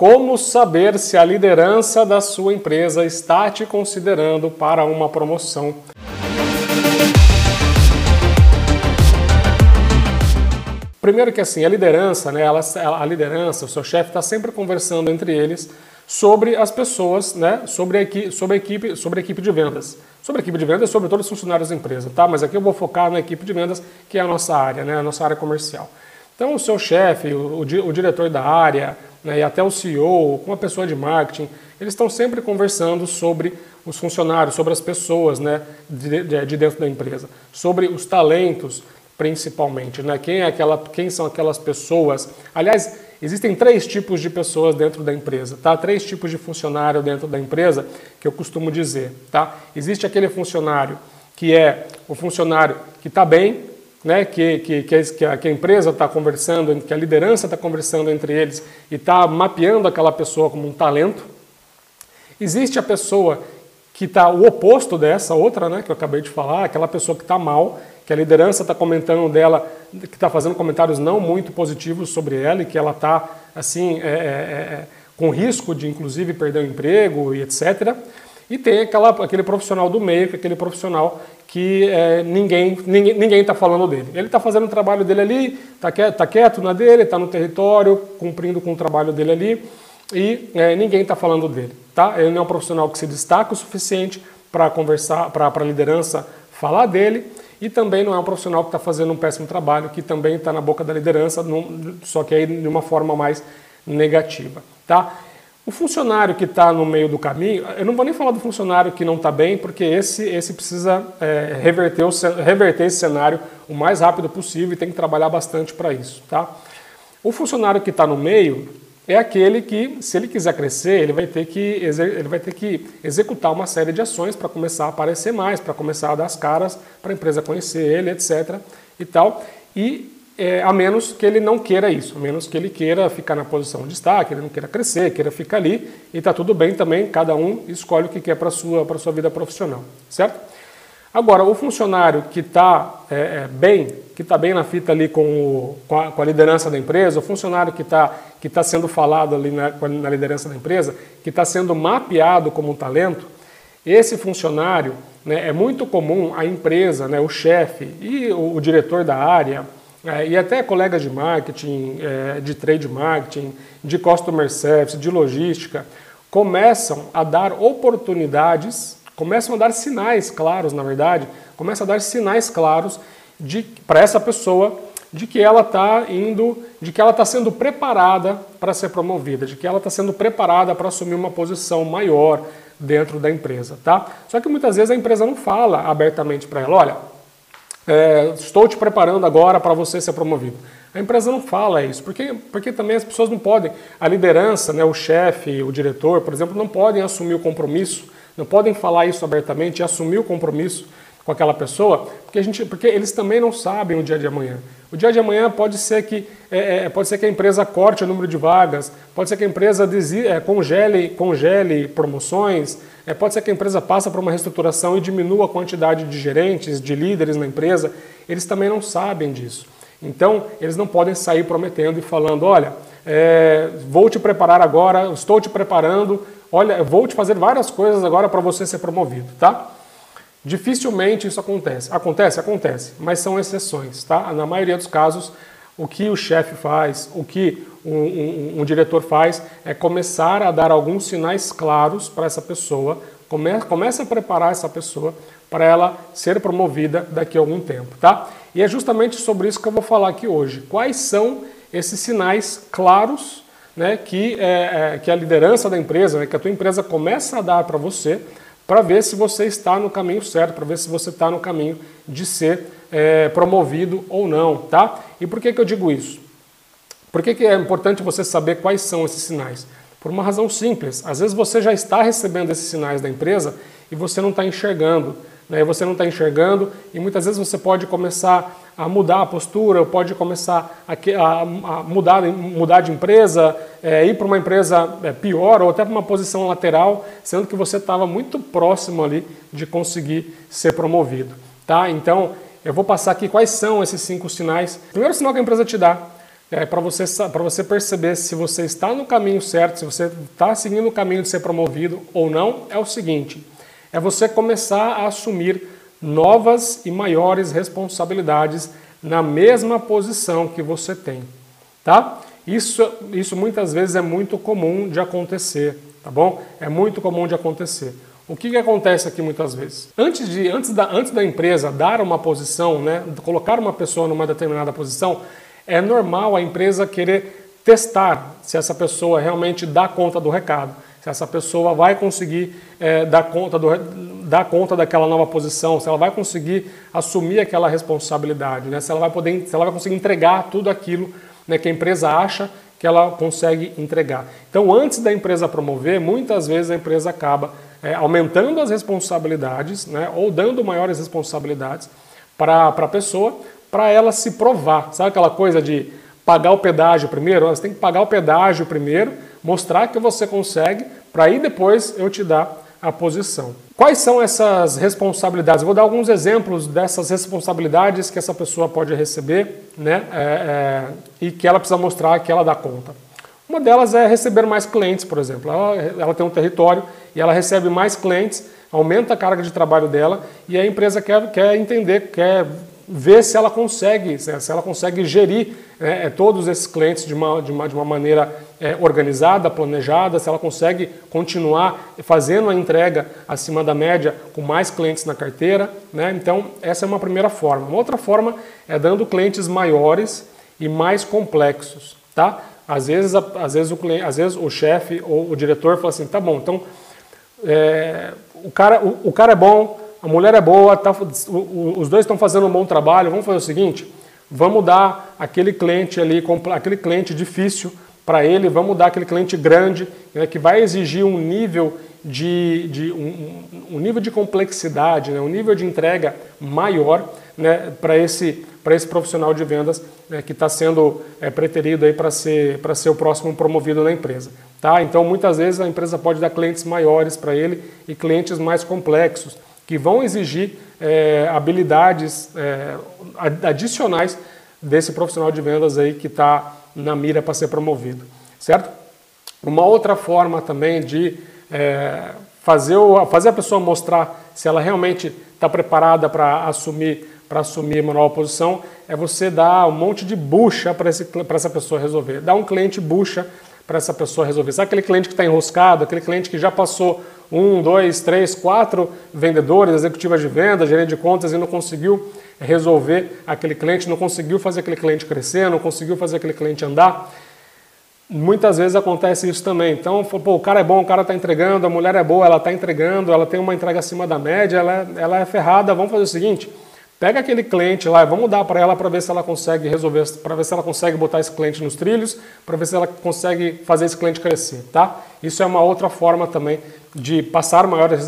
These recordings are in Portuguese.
Como saber se a liderança da sua empresa está te considerando para uma promoção? Primeiro que assim, a liderança, né, ela, a liderança, o seu chefe está sempre conversando entre eles sobre as pessoas, né, sobre a, equipe, sobre, a equipe, sobre a equipe de vendas. Sobre a equipe de vendas, sobre todos os funcionários da empresa, tá? Mas aqui eu vou focar na equipe de vendas, que é a nossa área, né, a nossa área comercial. Então, o seu chefe, o, o, diretor da área, né, e até o CEO, com a pessoa de marketing, eles estão sempre conversando sobre os funcionários, sobre as pessoas né, de, de, de dentro da empresa, sobre os talentos, principalmente, né? Quem, é aquela, quem são aquelas pessoas? Aliás, existem três tipos de pessoas dentro da empresa, tá? Três tipos de funcionário dentro da empresa que eu costumo dizer, tá? Existe aquele funcionário que é o funcionário que está bem, né? Que, que, que, a, que a empresa está conversando, que a liderança está conversando entre eles e está mapeando aquela pessoa como um talento. Existe a pessoa que está o oposto dessa outra, né? Que eu acabei de falar, aquela pessoa que está mal que a liderança está comentando dela, que está fazendo comentários não muito positivos sobre ela e que ela está assim é, é, é, com risco de inclusive perder o emprego e etc. E tem aquela, aquele profissional do meio, que é aquele profissional que é, ninguém ninguém ninguém está falando dele. Ele está fazendo o trabalho dele ali, está quieto, tá quieto na dele, está no território, cumprindo com o trabalho dele ali e é, ninguém está falando dele. Tá? Ele não é um profissional que se destaca o suficiente para conversar, para a liderança falar dele e também não é um profissional que está fazendo um péssimo trabalho, que também está na boca da liderança, só que aí de uma forma mais negativa. Tá? O funcionário que está no meio do caminho, eu não vou nem falar do funcionário que não está bem, porque esse, esse precisa é, reverter, o, reverter esse cenário o mais rápido possível e tem que trabalhar bastante para isso. Tá? O funcionário que está no meio, é aquele que, se ele quiser crescer, ele vai ter que, ele vai ter que executar uma série de ações para começar a aparecer mais, para começar a dar as caras, para a empresa conhecer ele, etc. E tal. E é, a menos que ele não queira isso, a menos que ele queira ficar na posição de destaque, ele não queira crescer, queira ficar ali, e está tudo bem também, cada um escolhe o que quer para a sua, sua vida profissional, certo? Agora, o funcionário que está é, é, bem, que está bem na fita ali com, o, com, a, com, a, liderança da empresa, o funcionário que está que tá sendo falado ali na, na liderança da empresa, que está sendo mapeado como um talento, esse funcionário né, é muito comum a empresa, né, o chefe e o, o, diretor da área, é, e até colegas de marketing, é, de trade marketing, de customer service, de logística, começam a dar oportunidades começam a dar sinais claros, na verdade, começam a dar sinais claros para essa pessoa de que ela está indo, de que ela está sendo preparada para ser promovida, de que ela está sendo preparada para assumir uma posição maior dentro da empresa, tá? Só que muitas vezes a empresa não fala abertamente para ela, olha, é, estou te preparando agora para você ser promovido. A empresa não fala isso, porque, porque também as pessoas não podem, a liderança, né, o chefe, o diretor, por exemplo, não podem assumir o compromisso não podem falar isso abertamente e assumir o compromisso com aquela pessoa, porque, a gente, porque eles também não sabem o dia de amanhã. O dia de amanhã pode ser que, é, é, pode ser que a empresa corte o número de vagas, pode ser que a empresa é, congele, congele promoções, é, pode ser que a empresa passe por uma reestruturação e diminua a quantidade de gerentes, de líderes na empresa. Eles também não sabem disso. Então, eles não podem sair prometendo e falando: olha, é, vou te preparar agora, estou te preparando olha, vou te fazer várias coisas agora para você ser promovido, tá? Dificilmente isso acontece. Acontece? Acontece, mas são exceções, tá? Na maioria dos casos, o que o chefe faz, o que um, um, um, diretor faz é começar a dar alguns sinais claros para essa pessoa, come, começa a preparar essa pessoa para ela ser promovida daqui a algum tempo, tá? E é justamente sobre isso que eu vou falar aqui hoje. Quais são esses sinais claros né, que, é, é, que a liderança da empresa, né, que a tua empresa começa a dar para você, para ver se você está no caminho certo, para ver se você está no caminho de ser é, promovido ou não, tá? E por que, que eu digo isso? Por que, que é importante você saber quais são esses sinais? Por uma razão simples. Às vezes você já está recebendo esses sinais da empresa e você não está enxergando né, você não está enxergando e muitas vezes você pode começar a mudar a postura, pode começar a, a, a mudar, mudar de empresa, é, ir para uma empresa é, pior ou até para uma posição lateral, sendo que você estava muito próximo ali de conseguir ser promovido. Tá? Então, eu vou passar aqui quais são esses cinco sinais. Primeiro sinal que a empresa te dá, é, para você, você perceber se você está no caminho certo, se você está seguindo o caminho de ser promovido ou não, é o seguinte: é você começar a assumir novas e maiores responsabilidades na mesma posição que você tem, tá? Isso, isso muitas vezes é muito comum de acontecer, tá bom? É muito comum de acontecer. O que, que acontece aqui muitas vezes? Antes, de, antes, da, antes da empresa dar uma posição, né, colocar uma pessoa numa determinada posição, é normal a empresa querer testar se essa pessoa realmente dá conta do recado, se essa pessoa vai conseguir é, dar, conta do, dar conta daquela nova posição, se ela vai conseguir assumir aquela responsabilidade, né, se, ela vai poder, se ela vai conseguir entregar tudo aquilo né, que a empresa acha que ela consegue entregar. Então, antes da empresa promover, muitas vezes a empresa acaba é, aumentando as responsabilidades né, ou dando maiores responsabilidades para a pessoa, para ela se provar. Sabe aquela coisa de pagar o pedágio primeiro? Você tem que pagar o pedágio primeiro, mostrar que você consegue, para aí depois eu te dar a posição. Quais são essas responsabilidades? Vou dar alguns exemplos dessas responsabilidades que essa pessoa pode receber né, é, é, e que ela precisa mostrar que ela dá conta. Uma delas é receber mais clientes, por exemplo. Ela, ela tem um território e ela recebe mais clientes, aumenta a carga de trabalho dela e a empresa quer, quer entender, quer ver se ela consegue, se ela consegue gerir né, é, todos esses clientes de uma, de uma, de uma maneira é, organizada, planejada, se ela consegue continuar fazendo a entrega acima da média com mais clientes na carteira. Né? Então, essa é uma primeira forma. Uma outra forma é dando clientes maiores e mais complexos. Tá? Às vezes, às vezes, o, cliente, às vezes o chefe ou o diretor fala assim, tá bom, então é, o, cara, o, o cara é bom, a mulher é boa, tá, os dois estão fazendo um bom trabalho, vamos fazer o seguinte, vamos dar aquele cliente ali, aquele cliente difícil para ele, vamos dar aquele cliente grande, né, que vai exigir um nível de, de um, um, nível de complexidade, né, um nível de entrega maior né, para esse, esse profissional de vendas né, que está sendo é, preterido para ser, ser o próximo promovido na empresa. Tá? Então, muitas vezes a empresa pode dar clientes maiores para ele e clientes mais complexos que vão exigir é, habilidades é, adicionais desse profissional de vendas aí que está na mira para ser promovido, certo? Uma outra forma também de é, fazer, o, fazer a pessoa mostrar se ela realmente está preparada para assumir para assumir uma nova posição é você dar um monte de bucha para essa pessoa resolver. Dar um cliente bucha para essa pessoa resolver. Sabe aquele cliente que está enroscado, aquele cliente que já passou um, dois, três, quatro vendedores, executivas de venda, gerente de contas e não conseguiu resolver aquele cliente, não conseguiu fazer aquele cliente crescer, não conseguiu fazer aquele cliente andar. Muitas vezes acontece isso também. Então, pô, o cara é bom, o cara está entregando, a mulher é boa, ela está entregando, ela tem uma entrega acima da média, ela é, ela é ferrada. Vamos fazer o seguinte: Pega aquele cliente lá, vamos dar para ela para ver se ela consegue resolver, para ver se ela consegue botar esse cliente nos trilhos, para ver se ela consegue fazer esse cliente crescer, tá? Isso é uma outra forma também de passar maiores,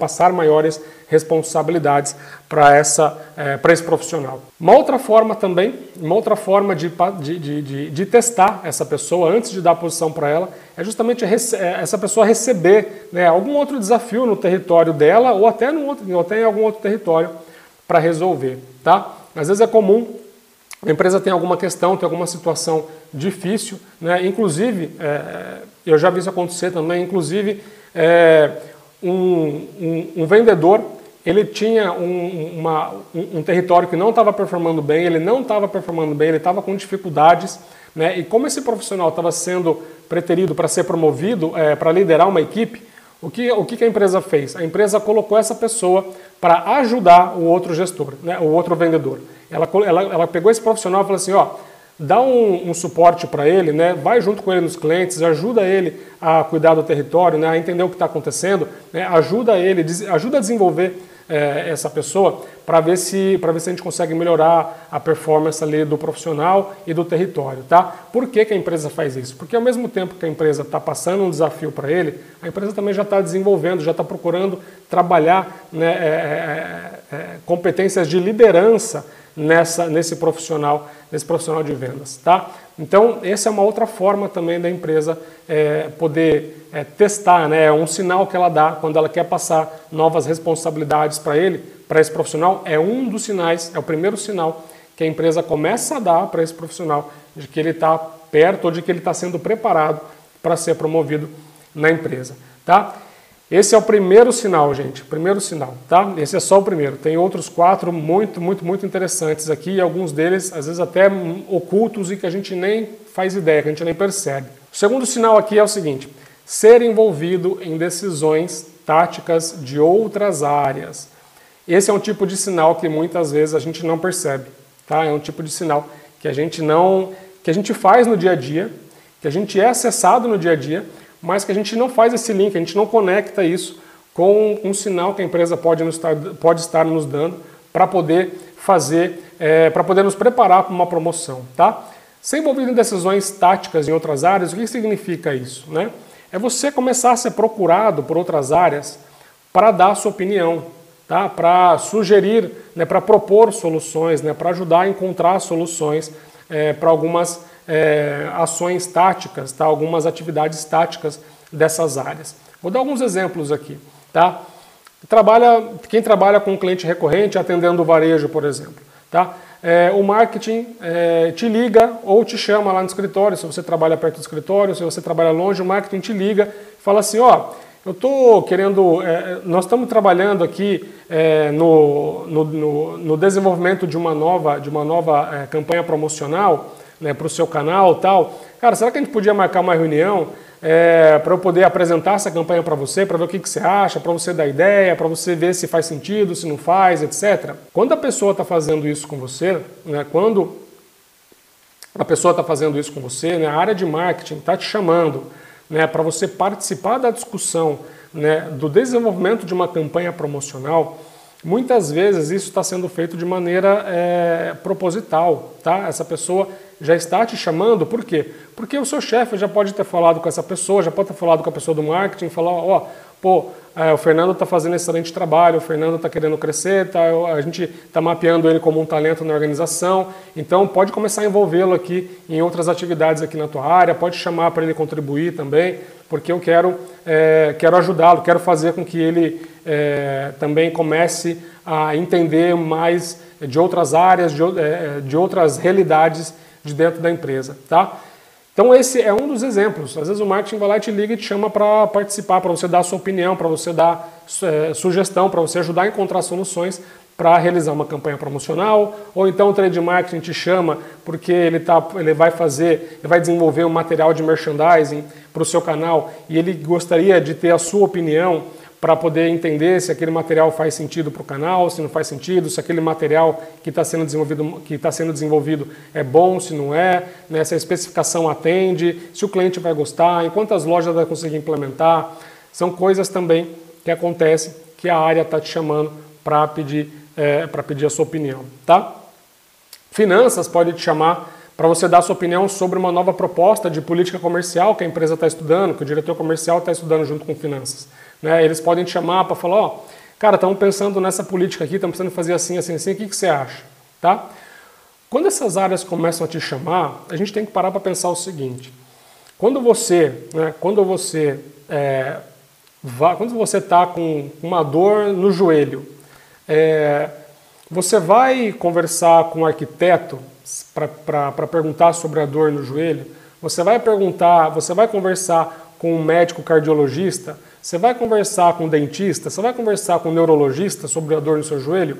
passar maiores responsabilidades para essa é, para esse profissional. Uma outra forma também, uma outra forma de, de, de, de testar essa pessoa antes de dar a posição para ela é justamente é, essa pessoa receber né, algum outro desafio no território dela ou até, no outro, ou até em algum outro território para resolver, tá? Às vezes é comum a empresa tem alguma questão, tem alguma situação difícil, né? Inclusive, é, eu já vi isso acontecer também. Inclusive, é, um, um, um, vendedor ele tinha um, uma, um, território que não estava performando bem, ele não estava performando bem, ele estava com dificuldades, né? E como esse profissional estava sendo preterido para ser promovido, é, para liderar uma equipe, o que, o que a empresa fez? A empresa colocou essa pessoa para ajudar o outro gestor, né, o outro vendedor. Ela, ela, ela pegou esse profissional e falou assim, ó, dá um, um suporte para ele, né, vai junto com ele nos clientes, ajuda ele a cuidar do território, né, a entender o que está acontecendo, né, ajuda ele, ajuda a desenvolver é, essa pessoa para ver se para ver se a gente consegue melhorar a performance ali do profissional e do território, tá? Por que, que a empresa faz isso? Porque ao mesmo tempo que a empresa está passando um desafio para ele, a empresa também já está desenvolvendo, já está procurando trabalhar né, é, é, é, competências de liderança nessa nesse profissional nesse profissional de vendas, tá? Então essa é uma outra forma também da empresa é, poder é, testar, né? É um sinal que ela dá quando ela quer passar novas responsabilidades para ele para esse profissional é um dos sinais, é o primeiro sinal que a empresa começa a dar para esse profissional de que ele está perto ou de que ele está sendo preparado para ser promovido na empresa, tá? Esse é o primeiro sinal, gente, primeiro sinal, tá? Esse é só o primeiro. Tem outros quatro muito, muito, muito interessantes aqui, e alguns deles, às vezes, até ocultos e que a gente nem faz ideia, que a gente nem percebe. O segundo sinal aqui é o seguinte: ser envolvido em decisões táticas de outras áreas. Esse é um tipo de sinal que muitas vezes a gente não percebe, tá? É um tipo de sinal que a gente não, que a gente faz no dia a dia, que a gente é acessado no dia a dia, mas que a gente não faz esse link, a gente não conecta isso com um sinal que a empresa pode, nos estar, pode estar nos dando para poder fazer, é, para poder nos preparar para uma promoção, tá? Ser envolvido em decisões táticas em outras áreas, o que significa isso, né? É você começar a ser procurado por outras áreas para dar a sua opinião, tá? Para sugerir, né? Para propor soluções, né? Para ajudar a encontrar soluções é, para algumas é, ações táticas, tá? algumas atividades táticas dessas áreas. Vou dar alguns exemplos aqui. Tá? Trabalha, quem trabalha com cliente recorrente, atendendo o varejo, por exemplo. Tá? É, o marketing é, te liga ou te chama lá no escritório, se você trabalha perto do escritório, se você trabalha longe, o marketing te liga e fala assim, ó, eu estou querendo, é, nós estamos trabalhando aqui é, no, no, no, no, desenvolvimento de uma nova, de uma nova é, campanha promocional né, para o seu canal tal. Cara, será que a gente podia marcar uma reunião é, para eu poder apresentar essa campanha para você, para ver o que, que você acha, para você dar ideia, para você ver se faz sentido, se não faz, etc. Quando a pessoa está fazendo isso com você, né, quando a pessoa está fazendo isso com você, né, a área de marketing está te chamando né, para você participar da discussão né, do desenvolvimento de uma campanha promocional, muitas vezes isso está sendo feito de maneira é, proposital. Tá? Essa pessoa já está te chamando, por quê? Porque o seu chefe já pode ter falado com essa pessoa, já pode ter falado com a pessoa do marketing, falar, ó, oh, pô, é, o Fernando está fazendo excelente trabalho, o Fernando está querendo crescer, tá, a gente está mapeando ele como um talento na organização, então pode começar a envolvê-lo aqui em outras atividades aqui na tua área, pode chamar para ele contribuir também, porque eu quero, é, quero ajudá-lo, quero fazer com que ele é, também comece a entender mais de outras áreas, de, é, de outras realidades de dentro da empresa, tá? Então esse é um dos exemplos. Às vezes o marketing vai lá e te liga e te chama para participar, para você dar a sua opinião, para você dar é, sugestão, para você ajudar a encontrar soluções para realizar uma campanha promocional, ou então o trade marketing te chama porque ele, tá, ele vai fazer, ele vai desenvolver um material de merchandising para o seu canal e ele gostaria de ter a sua opinião para poder entender se aquele material faz sentido para o canal, se não faz sentido, se aquele material que está sendo desenvolvido que está sendo desenvolvido é bom, se não é, né, se a especificação atende, se o cliente vai gostar, em quantas lojas vai conseguir implementar, são coisas também que acontecem que a área está te chamando para pedir é, para pedir a sua opinião, tá? Finanças pode te chamar para você dar sua opinião sobre uma nova proposta de política comercial que a empresa está estudando, que o diretor comercial está estudando junto com finanças. Né? Eles podem te chamar para falar, ó, oh, cara, estamos pensando nessa política aqui, estamos pensando fazer assim, assim, assim, o que, que você acha? Tá? Quando essas áreas começam a te chamar, a gente tem que parar para pensar o seguinte: quando você, né, quando você, é, quando você está com uma dor no joelho, é, você vai conversar com o um arquiteto para perguntar sobre a dor no joelho? Você vai perguntar, você vai conversar com um médico cardiologista? Você vai conversar com o dentista? Você vai conversar com o neurologista sobre a dor no seu joelho?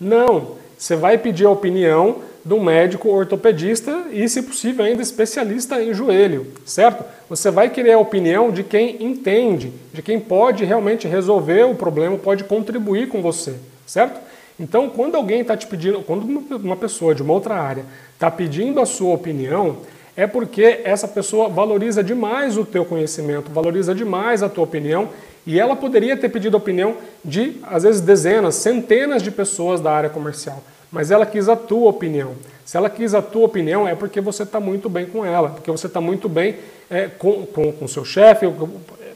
Não. Você vai pedir a opinião do médico ortopedista e, se possível, ainda especialista em joelho, certo? Você vai querer a opinião de quem entende, de quem pode realmente resolver o problema, pode contribuir com você, certo? Então, quando alguém está te pedindo, quando uma pessoa de uma outra área está pedindo a sua opinião, é porque essa pessoa valoriza demais o teu conhecimento, valoriza demais a tua opinião e ela poderia ter pedido a opinião de, às vezes, dezenas, centenas de pessoas da área comercial, mas ela quis a tua opinião. Se ela quis a tua opinião, é porque você está muito bem com ela, porque você está muito bem é, com o com, seu chefe,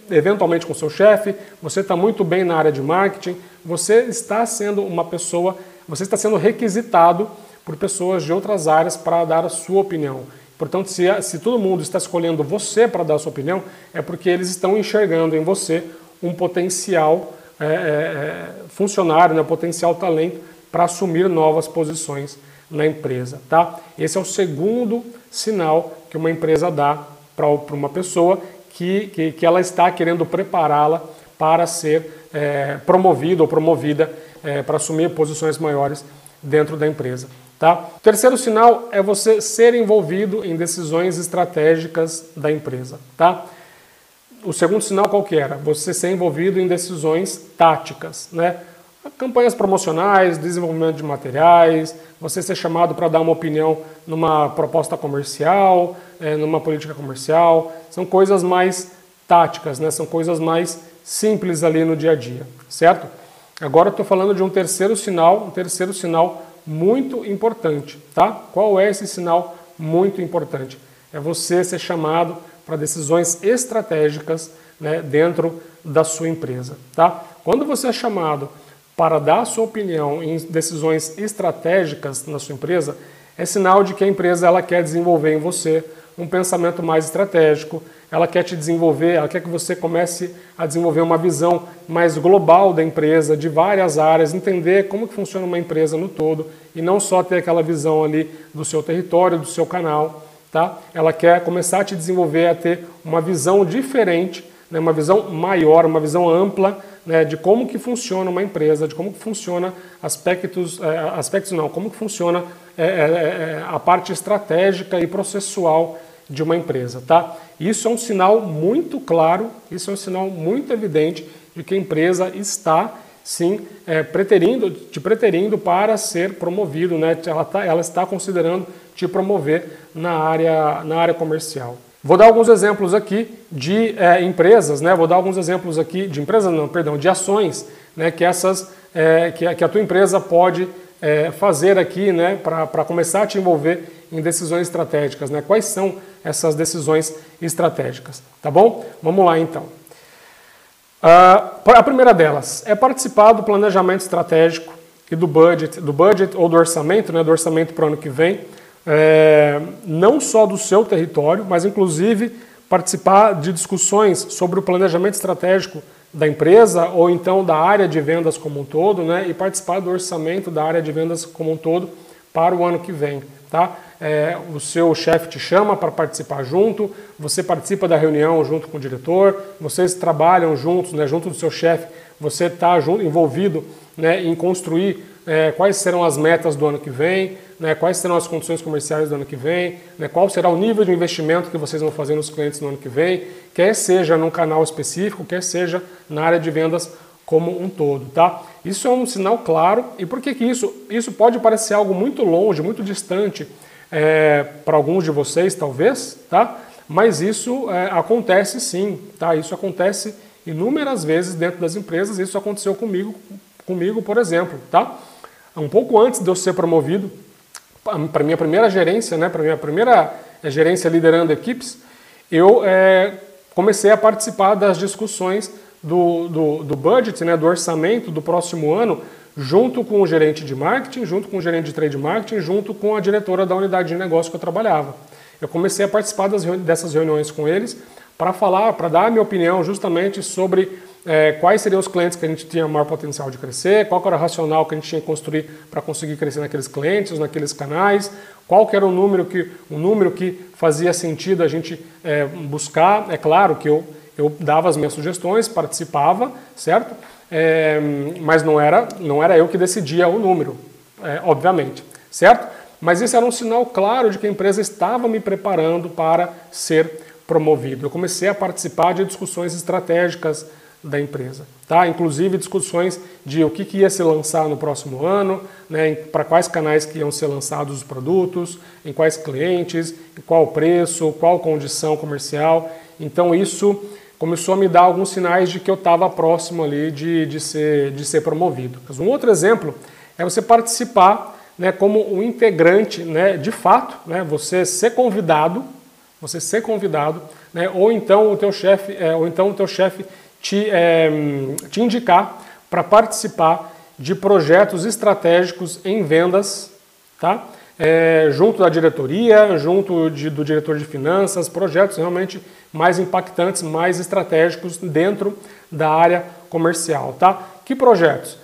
eventualmente com seu chefe, você está muito bem na área de marketing, você está sendo uma pessoa, você está sendo requisitado por pessoas de outras áreas para dar a sua opinião. Portanto, se, se todo mundo está escolhendo você para dar a sua opinião, é porque eles estão enxergando em você um potencial é, é, é, funcionário, né, um potencial talento para assumir novas posições na empresa, tá? Esse é o segundo sinal que uma empresa dá para uma pessoa que, que, que, ela está querendo prepará-la para ser é, promovida ou promovida é, para assumir posições maiores dentro da empresa. Tá? O terceiro sinal é você ser envolvido em decisões estratégicas da empresa. Tá? O segundo sinal qual que era? Você ser envolvido em decisões táticas, né? Campanhas promocionais, desenvolvimento de materiais, você ser chamado para dar uma opinião numa proposta comercial, é, numa política comercial, são coisas mais táticas, né? São coisas mais simples ali no dia a dia, certo? Agora estou falando de um terceiro sinal, um terceiro sinal muito importante, tá? Qual é esse sinal muito importante? É você ser chamado para decisões estratégicas né, dentro da sua empresa, tá? Quando você é chamado para dar a sua opinião em decisões estratégicas na sua empresa, é sinal de que a empresa ela quer desenvolver em você um pensamento mais estratégico, ela quer te desenvolver, ela quer que você comece a desenvolver uma visão mais global da empresa, de várias áreas, entender como que funciona uma empresa no todo e não só ter aquela visão ali do seu território, do seu canal, tá? Ela quer começar a te desenvolver a ter uma visão diferente, né, uma visão maior, uma visão ampla né, de como que funciona uma empresa, de como que funciona aspectos, é, aspectos não, como que funciona é, é, a parte estratégica e processual de uma empresa, tá? Isso é um sinal muito claro, isso é um sinal muito evidente de que a empresa está sim é, preterindo, te preterindo para ser promovido, né? Ela, tá, ela está considerando te promover na área, na área comercial. Vou dar alguns exemplos aqui de é, empresas, né? Vou dar alguns exemplos aqui de empresas, não, perdão, de ações, né? Que essas, é, que, que, a tua empresa pode é, fazer aqui, né? Para começar a te envolver em decisões estratégicas, né? Quais são essas decisões estratégicas, tá bom? Vamos lá então. Uh, a primeira delas é participar do planejamento estratégico e do budget, do budget ou do orçamento, né? Do orçamento para o ano que vem é, não só do seu território, mas inclusive participar de discussões sobre o planejamento estratégico da empresa ou então da área de vendas como um todo, né, e participar do orçamento da área de vendas como um todo para o ano que vem. Tá? É, o seu chefe te chama para participar junto, você participa da reunião junto com o diretor, vocês trabalham juntos, né, junto do seu chefe, você está envolvido né, em construir é, quais serão as metas do ano que vem, né, quais serão as condições comerciais do ano que vem, né, qual será o nível de investimento que vocês vão fazer nos clientes no ano que vem, quer seja num canal específico, quer seja na área de vendas como um todo, tá? Isso é um sinal claro. E por que, que isso? Isso pode parecer algo muito longe, muito distante é, para alguns de vocês, talvez, tá? Mas isso é, acontece sim, tá? Isso acontece inúmeras vezes dentro das empresas. Isso aconteceu comigo, comigo, por exemplo, tá? Um pouco antes de eu ser promovido para minha primeira gerência, né, para minha primeira eh, gerência liderando equipes, eu é, comecei a participar das discussões do, do, do, budget, né, do orçamento do próximo ano, junto com o gerente de marketing, junto com o gerente de trade marketing, junto com a diretora da unidade de negócio que eu trabalhava. Eu comecei a participar das, dessas reuniões com eles para falar, para dar a minha opinião justamente sobre é, quais seriam os clientes que a gente tinha maior potencial de crescer, qual era o racional que a gente tinha que construir para conseguir crescer naqueles clientes, naqueles canais, qual era o número que, o número que fazia sentido a gente é, buscar. É claro que eu, eu dava as minhas sugestões, participava, certo? É, mas não era, não era eu que decidia o número, é, obviamente, certo? Mas isso era um sinal claro de que a empresa estava me preparando para ser promovido. Eu comecei a participar de discussões estratégicas da empresa. Tá? Inclusive discussões de o que, que ia se lançar no próximo ano, né, para quais canais que iam ser lançados os produtos, em quais clientes, em qual preço, qual condição comercial. Então isso começou a me dar alguns sinais de que eu estava próximo ali de, de, ser, de ser promovido. Um outro exemplo é você participar né, como um integrante, né, de fato, né, você ser convidado, você ser convidado, né, ou então o teu chefe, é, ou então o teu chefe te, é, te indicar para participar de projetos estratégicos em vendas, tá? É, junto da diretoria, junto de, do diretor de finanças, projetos realmente mais impactantes, mais estratégicos dentro da área comercial. Tá? Que projetos?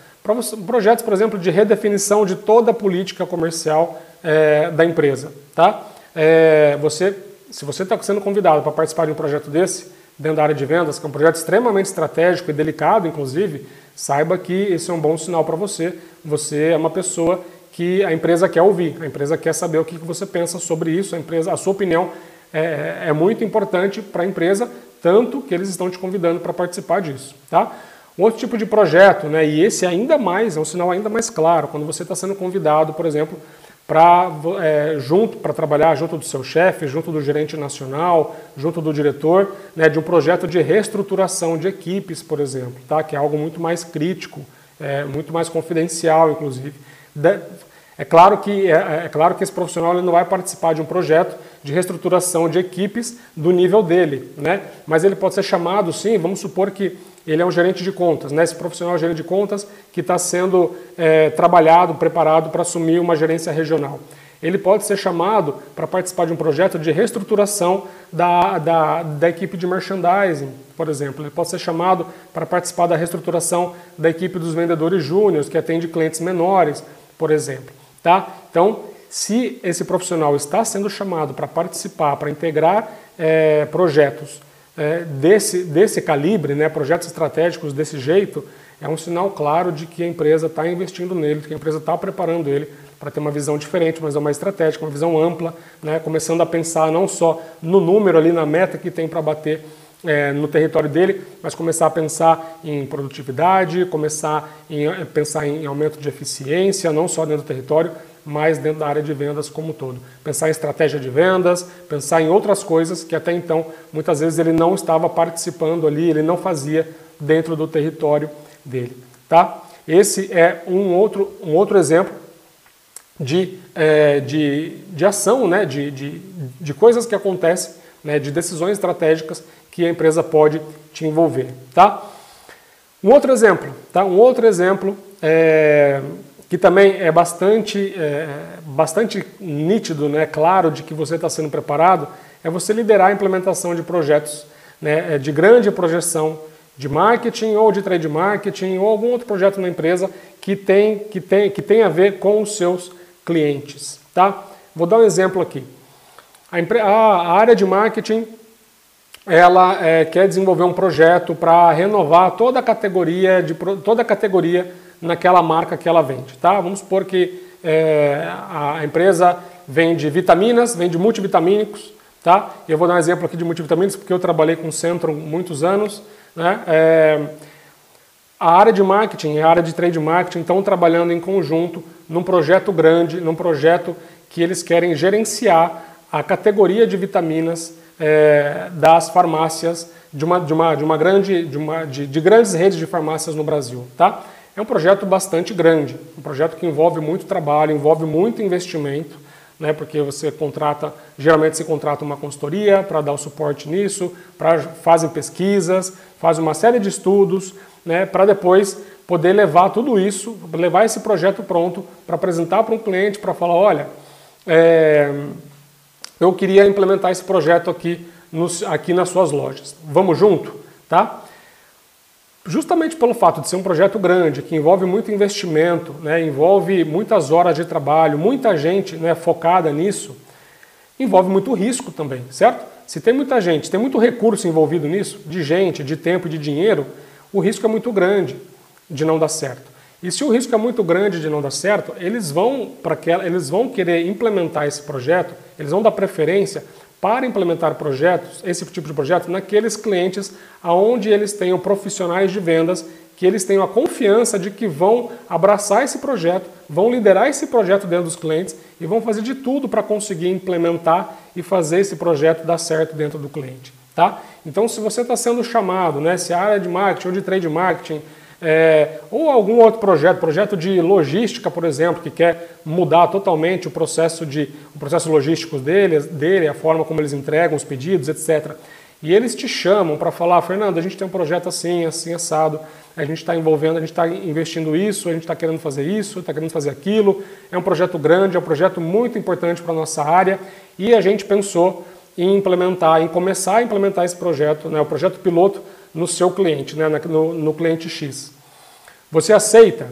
Projetos, por exemplo, de redefinição de toda a política comercial é, da empresa. Tá? É, você, se você está sendo convidado para participar de um projeto desse, dentro da área de vendas, que é um projeto extremamente estratégico e delicado, inclusive, saiba que esse é um bom sinal para você. Você é uma pessoa que a empresa quer ouvir, a empresa quer saber o que você pensa sobre isso, a empresa, a sua opinião é, é muito importante para a empresa, tanto que eles estão te convidando para participar disso. Tá? Um outro tipo de projeto, né, e esse ainda mais, é um sinal ainda mais claro, quando você está sendo convidado, por exemplo, para é, junto para trabalhar junto do seu chefe, junto do gerente nacional, junto do diretor, né, de um projeto de reestruturação de equipes, por exemplo, tá? que é algo muito mais crítico, é, muito mais confidencial, inclusive. É claro que é, é, claro que esse profissional ele não vai participar de um projeto de reestruturação de equipes do nível dele, né? Mas ele pode ser chamado, sim. Vamos supor que ele é um gerente de contas, né? Esse profissional é um gerente de contas que está sendo é, trabalhado, preparado para assumir uma gerência regional. Ele pode ser chamado para participar de um projeto de reestruturação da, da, da equipe de merchandising, por exemplo. Ele pode ser chamado para participar da reestruturação da equipe dos vendedores júniores, que atende clientes menores, por exemplo. Tá? Então, se esse profissional está sendo chamado para participar, para integrar é, projetos é, desse, desse calibre, né, projetos estratégicos desse jeito, é um sinal claro de que a empresa está investindo nele, que a empresa está preparando ele para ter uma visão diferente, uma visão mais estratégica, uma visão ampla, né, começando a pensar não só no número ali, na meta que tem para bater é, no território dele, mas começar a pensar em produtividade, começar a pensar em aumento de eficiência, não só dentro do território, mas dentro da área de vendas como um todo. Pensar em estratégia de vendas, pensar em outras coisas que até então muitas vezes ele não estava participando ali, ele não fazia dentro do território dele. Tá? Esse é um outro, um outro exemplo de, é, de, de ação, né? de, de, de coisas que acontecem, né? de decisões estratégicas que a empresa pode te envolver. Tá? Um outro exemplo, tá? um outro exemplo é, que também é bastante, é, bastante nítido, né, claro de que você está sendo preparado, é você liderar a implementação de projetos né, é, de grande projeção de marketing ou de trade marketing ou algum outro projeto na empresa que tem, que tem, que tem a ver com os seus clientes. Tá? Vou dar um exemplo aqui. A, a área de marketing ela é, quer desenvolver um projeto para renovar toda a categoria de toda a categoria naquela marca que ela vende. Tá? Vamos supor que é, a empresa vende vitaminas, vende multivitamínicos. Tá? Eu vou dar um exemplo aqui de multivitamínicos porque eu trabalhei com o Centro muitos anos. Né? É, a área de marketing a área de trade marketing estão trabalhando em conjunto num projeto grande, num projeto que eles querem gerenciar a categoria de vitaminas é, das farmácias de uma, de uma, de uma grande de, uma, de, de grandes redes de farmácias no Brasil, tá? É um projeto bastante grande, um projeto que envolve muito trabalho, envolve muito investimento, né, porque você contrata, geralmente se contrata uma consultoria para dar o suporte nisso, para fazem pesquisas, faz uma série de estudos, né, para depois poder levar tudo isso, levar esse projeto pronto para apresentar para um cliente, para falar, olha, é, eu queria implementar esse projeto aqui, nos, aqui nas suas lojas. Vamos junto, tá? Justamente pelo fato de ser um projeto grande, que envolve muito investimento, né, envolve muitas horas de trabalho, muita gente né, focada nisso, envolve muito risco também, certo? Se tem muita gente, tem muito recurso envolvido nisso, de gente, de tempo, de dinheiro, o risco é muito grande de não dar certo. E se o risco é muito grande de não dar certo, eles vão para eles vão querer implementar esse projeto, eles vão dar preferência para implementar projetos, esse tipo de projeto, naqueles clientes aonde eles tenham profissionais de vendas que eles tenham a confiança de que vão abraçar esse projeto, vão liderar esse projeto dentro dos clientes e vão fazer de tudo para conseguir implementar e fazer esse projeto dar certo dentro do cliente. Tá? Então, se você está sendo chamado, né, se a área de marketing ou de trade marketing é, ou algum outro projeto, projeto de logística, por exemplo, que quer mudar totalmente o processo, de, o processo logístico dele, dele, a forma como eles entregam os pedidos, etc. E eles te chamam para falar, Fernando, a gente tem um projeto assim, assim, assado, a gente está envolvendo, a gente está investindo isso, a gente está querendo fazer isso, está querendo fazer aquilo. É um projeto grande, é um projeto muito importante para a nossa área e a gente pensou em implementar, em começar a implementar esse projeto, né, o projeto piloto no seu cliente, né, no, no cliente X. Você aceita?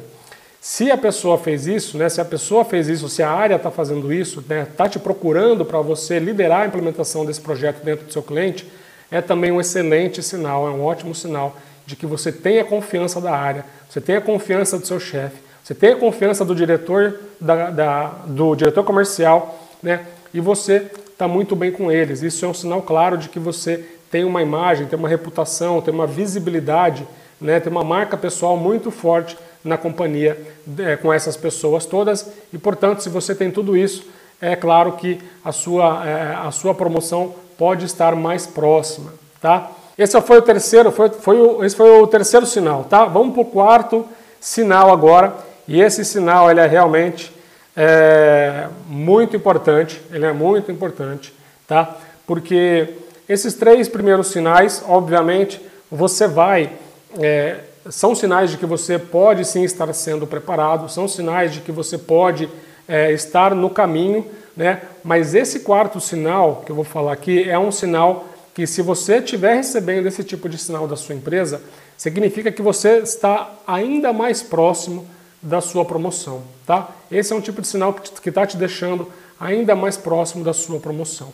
Se a pessoa fez isso, né, se a pessoa fez isso, se a área está fazendo isso, está né, tá te procurando para você liderar a implementação desse projeto dentro do seu cliente, é também um excelente sinal, é um ótimo sinal de que você tem a confiança da área, você tem a confiança do seu chefe, você tem a confiança do diretor, da, da, do diretor comercial, né, e você está muito bem com eles. Isso é um sinal claro de que você tem uma imagem, tem uma reputação, tem uma visibilidade, né, tem uma marca pessoal muito forte na companhia é, com essas pessoas todas e, portanto, se você tem tudo isso, é claro que a sua, é, a sua promoção pode estar mais próxima, tá? Esse foi o terceiro, foi, foi o, esse foi o terceiro sinal, tá? Vamos para o quarto sinal agora e esse sinal ele é realmente é, muito importante, ele é muito importante, tá? Porque esses três primeiros sinais, obviamente, você vai é, são sinais de que você pode sim estar sendo preparado, são sinais de que você pode é, estar no caminho, né? Mas esse quarto sinal que eu vou falar aqui é um sinal que, se você estiver recebendo esse tipo de sinal da sua empresa, significa que você está ainda mais próximo da sua promoção, tá? Esse é um tipo de sinal que está te deixando ainda mais próximo da sua promoção.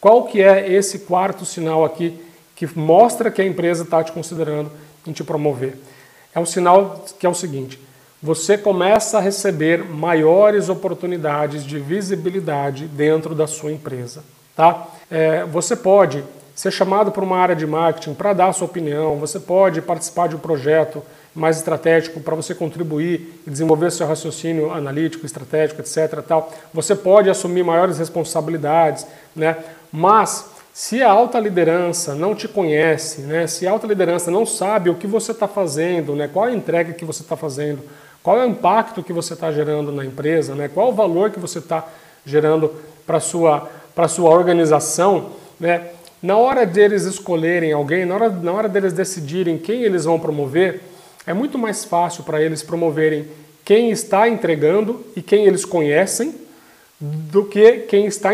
Qual que é esse quarto sinal aqui que mostra que a empresa está te considerando em te promover? é um sinal que é o seguinte: você começa a receber maiores oportunidades de visibilidade dentro da sua empresa. Tá? É, você pode ser chamado para uma área de marketing para dar sua opinião, você pode participar de um projeto mais estratégico para você contribuir e desenvolver seu raciocínio analítico, estratégico, etc. Tal. Você pode assumir maiores responsabilidades, né? Mas se a alta liderança não te conhece, né, se a alta liderança não sabe o que você está fazendo, né, qual a entrega que você está fazendo, qual é o impacto que você está gerando na empresa, né, qual o valor que você está gerando para a sua, sua organização, né, na hora deles escolherem alguém, na hora, na hora deles decidirem quem eles vão promover, é muito mais fácil para eles promoverem quem está entregando e quem eles conhecem do que quem está,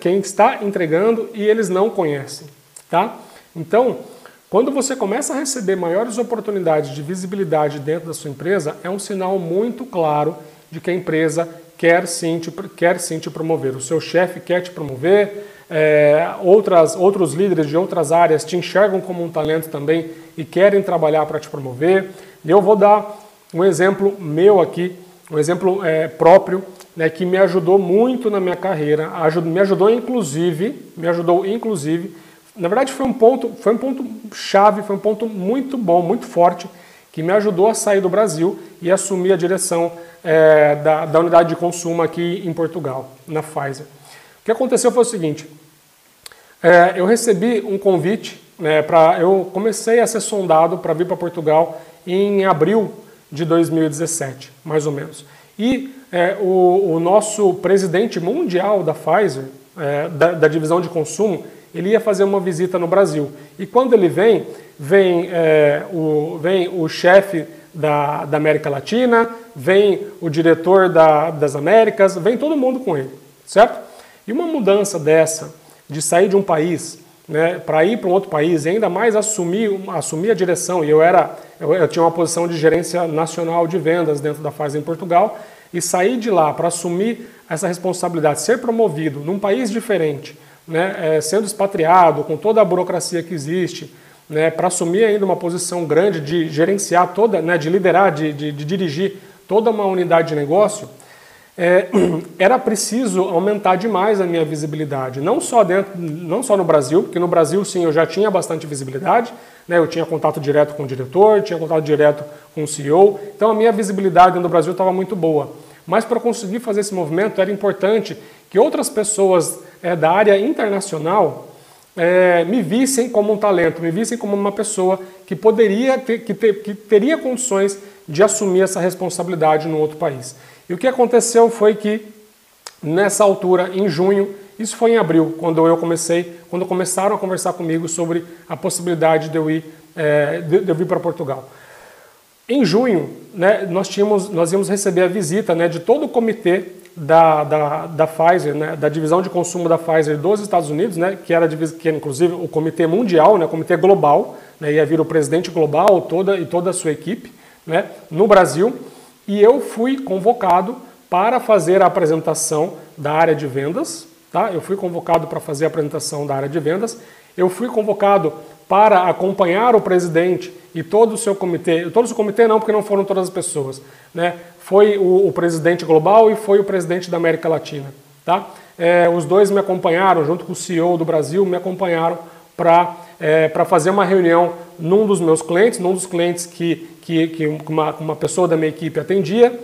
quem está entregando e eles não conhecem. Tá? Então, quando você começa a receber maiores oportunidades de visibilidade dentro da sua empresa, é um sinal muito claro de que a empresa quer sim te, quer sim te promover. O seu chefe quer te promover, é, outras, outros líderes de outras áreas te enxergam como um talento também e querem trabalhar para te promover. Eu vou dar um exemplo meu aqui, um exemplo é, próprio né, que me ajudou muito na minha carreira, ajudou, me ajudou inclusive, me ajudou inclusive, na verdade foi um ponto, foi um ponto chave, foi um ponto muito bom, muito forte, que me ajudou a sair do Brasil e assumir a direção é, da, da unidade de consumo aqui em Portugal, na Pfizer. O que aconteceu foi o seguinte, é, eu recebi um convite né, para, eu comecei a ser sondado para vir para Portugal em abril de 2017, mais ou menos. E é, o, o, nosso presidente mundial da Pfizer, é, da, da, divisão de consumo, ele ia fazer uma visita no Brasil. E quando ele vem, vem é, o, vem o chefe da, da, América Latina, vem o diretor da, das Américas, vem todo mundo com ele, certo? E uma mudança dessa, de sair de um país né, para ir para um outro país e ainda mais assumir, assumir a direção, e eu era eu, eu tinha uma posição de gerência nacional de vendas dentro da Pfizer em Portugal, e sair de lá para assumir essa responsabilidade, ser promovido num país diferente, né, é, sendo expatriado, com toda a burocracia que existe, né, para assumir ainda uma posição grande de gerenciar toda, né, de liderar, de, de, de dirigir toda uma unidade de negócio, é, era preciso aumentar demais a minha visibilidade, não só dentro, não só no Brasil, porque no Brasil sim eu já tinha bastante visibilidade, né, eu tinha contato direto com o diretor, tinha contato direto com o CEO, então a minha visibilidade do Brasil estava muito boa. Mas para conseguir fazer esse movimento era importante que outras pessoas é, da área internacional é, me vissem como um talento, me vissem como uma pessoa que poderia ter, que, ter, que teria condições de assumir essa responsabilidade no outro país. E o que aconteceu foi que, nessa altura, em junho, isso foi em abril, quando eu comecei, quando começaram a conversar comigo sobre a possibilidade de eu ir, é, de, de eu vir para Portugal. Em junho, né, nós, tínhamos, nós íamos receber a visita né, de todo o comitê da, da, da Pfizer, né, da divisão de consumo da Pfizer dos Estados Unidos, né, que era que era, inclusive o comitê mundial, né, o comitê global, né, ia vir o presidente global toda, e toda a sua equipe, né, no Brasil. E eu fui convocado para fazer a apresentação da área de vendas. Tá? Eu fui convocado para fazer a apresentação da área de vendas. Eu fui convocado para acompanhar o presidente e todo o seu comitê. Todo o seu comitê não, porque não foram todas as pessoas. Né? Foi o, o presidente global e foi o presidente da América Latina. Tá? É, os dois me acompanharam, junto com o CEO do Brasil, me acompanharam para é, fazer uma reunião num dos meus clientes, num dos clientes que, que, que uma, uma pessoa da minha equipe atendia.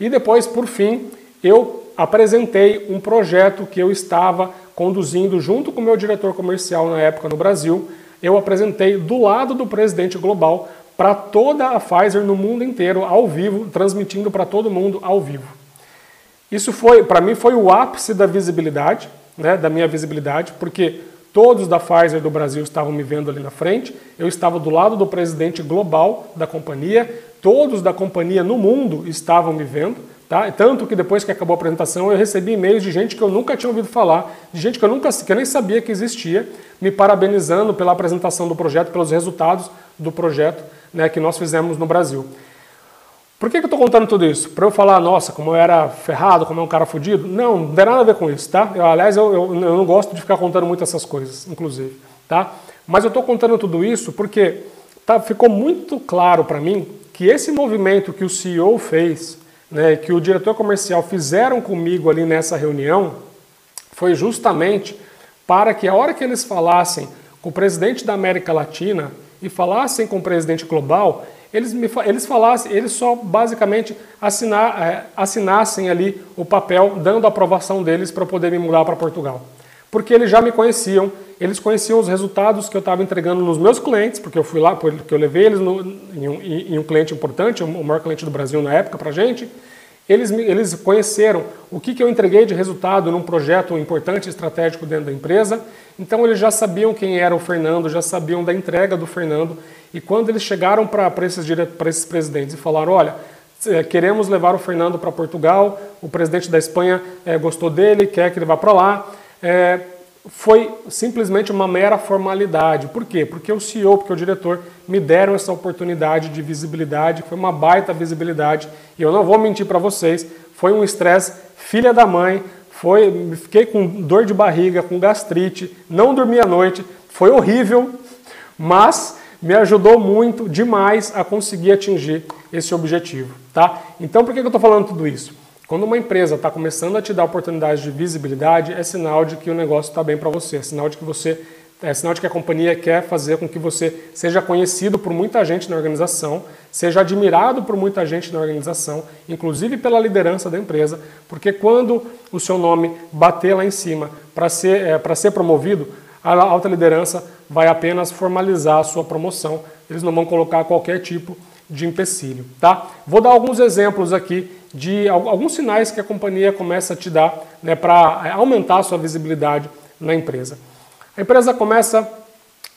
E depois, por fim, eu apresentei um projeto que eu estava conduzindo junto com o meu diretor comercial na época no Brasil. Eu apresentei do lado do presidente global para toda a Pfizer no mundo inteiro, ao vivo, transmitindo para todo mundo ao vivo. Isso foi, para mim, foi o ápice da visibilidade, né, da minha visibilidade, porque todos da Pfizer do Brasil estavam me vendo ali na frente, eu estava do lado do presidente global da companhia, todos da companhia no mundo estavam me vendo, Tá? Tanto que depois que acabou a apresentação, eu recebi e-mails de gente que eu nunca tinha ouvido falar, de gente que eu, nunca, que eu nem sabia que existia, me parabenizando pela apresentação do projeto, pelos resultados do projeto né, que nós fizemos no Brasil. Por que, que eu estou contando tudo isso? Para eu falar, nossa, como eu era ferrado, como é um cara fodido? Não, não tem nada a ver com isso, tá? Eu, aliás, eu, eu, eu, não gosto de ficar contando muito essas coisas, inclusive, tá? Mas eu estou contando tudo isso porque tá, ficou muito claro para mim que esse movimento que o CEO fez né, que o diretor comercial fizeram comigo ali nessa reunião foi justamente para que a hora que eles falassem com o presidente da América Latina e falassem com o presidente global, eles, me, eles falassem, eles só basicamente assinar, é, assinassem ali o papel, dando a aprovação deles para poder me mudar para Portugal. Porque eles já me conheciam, eles conheciam os resultados que eu estava entregando nos meus clientes, porque eu fui lá, porque eu levei eles no, em, um, em, um, cliente importante, o maior cliente do Brasil na época para a gente. Eles, eles conheceram o que, que eu entreguei de resultado num projeto importante estratégico dentro da empresa. Então eles já sabiam quem era o Fernando, já sabiam da entrega do Fernando. E quando eles chegaram para esses, esses presidentes e falaram: olha, queremos levar o Fernando para Portugal, o presidente da Espanha é, gostou dele, quer que ele vá para lá. É, foi simplesmente uma mera formalidade. Por quê? Porque o CEO, porque o diretor me deram essa oportunidade de visibilidade, foi uma baita visibilidade, e eu não vou mentir para vocês, foi um estresse filha da mãe, foi, fiquei com dor de barriga, com gastrite, não dormi à noite, foi horrível, mas me ajudou muito demais a conseguir atingir esse objetivo, tá? Então por que eu estou falando tudo isso? Quando uma empresa está começando a te dar oportunidades de visibilidade, é sinal de que o negócio está bem para você, é sinal de que você é sinal de que a companhia quer fazer com que você seja conhecido por muita gente na organização, seja admirado por muita gente na organização, inclusive pela liderança da empresa, porque quando o seu nome bater lá em cima para ser, é, ser promovido, a alta liderança vai apenas formalizar a sua promoção, eles não vão colocar qualquer tipo de empecilho. Tá? Vou dar alguns exemplos aqui de alguns sinais que a companhia começa a te dar né, para é, aumentar a sua visibilidade na empresa. A empresa começa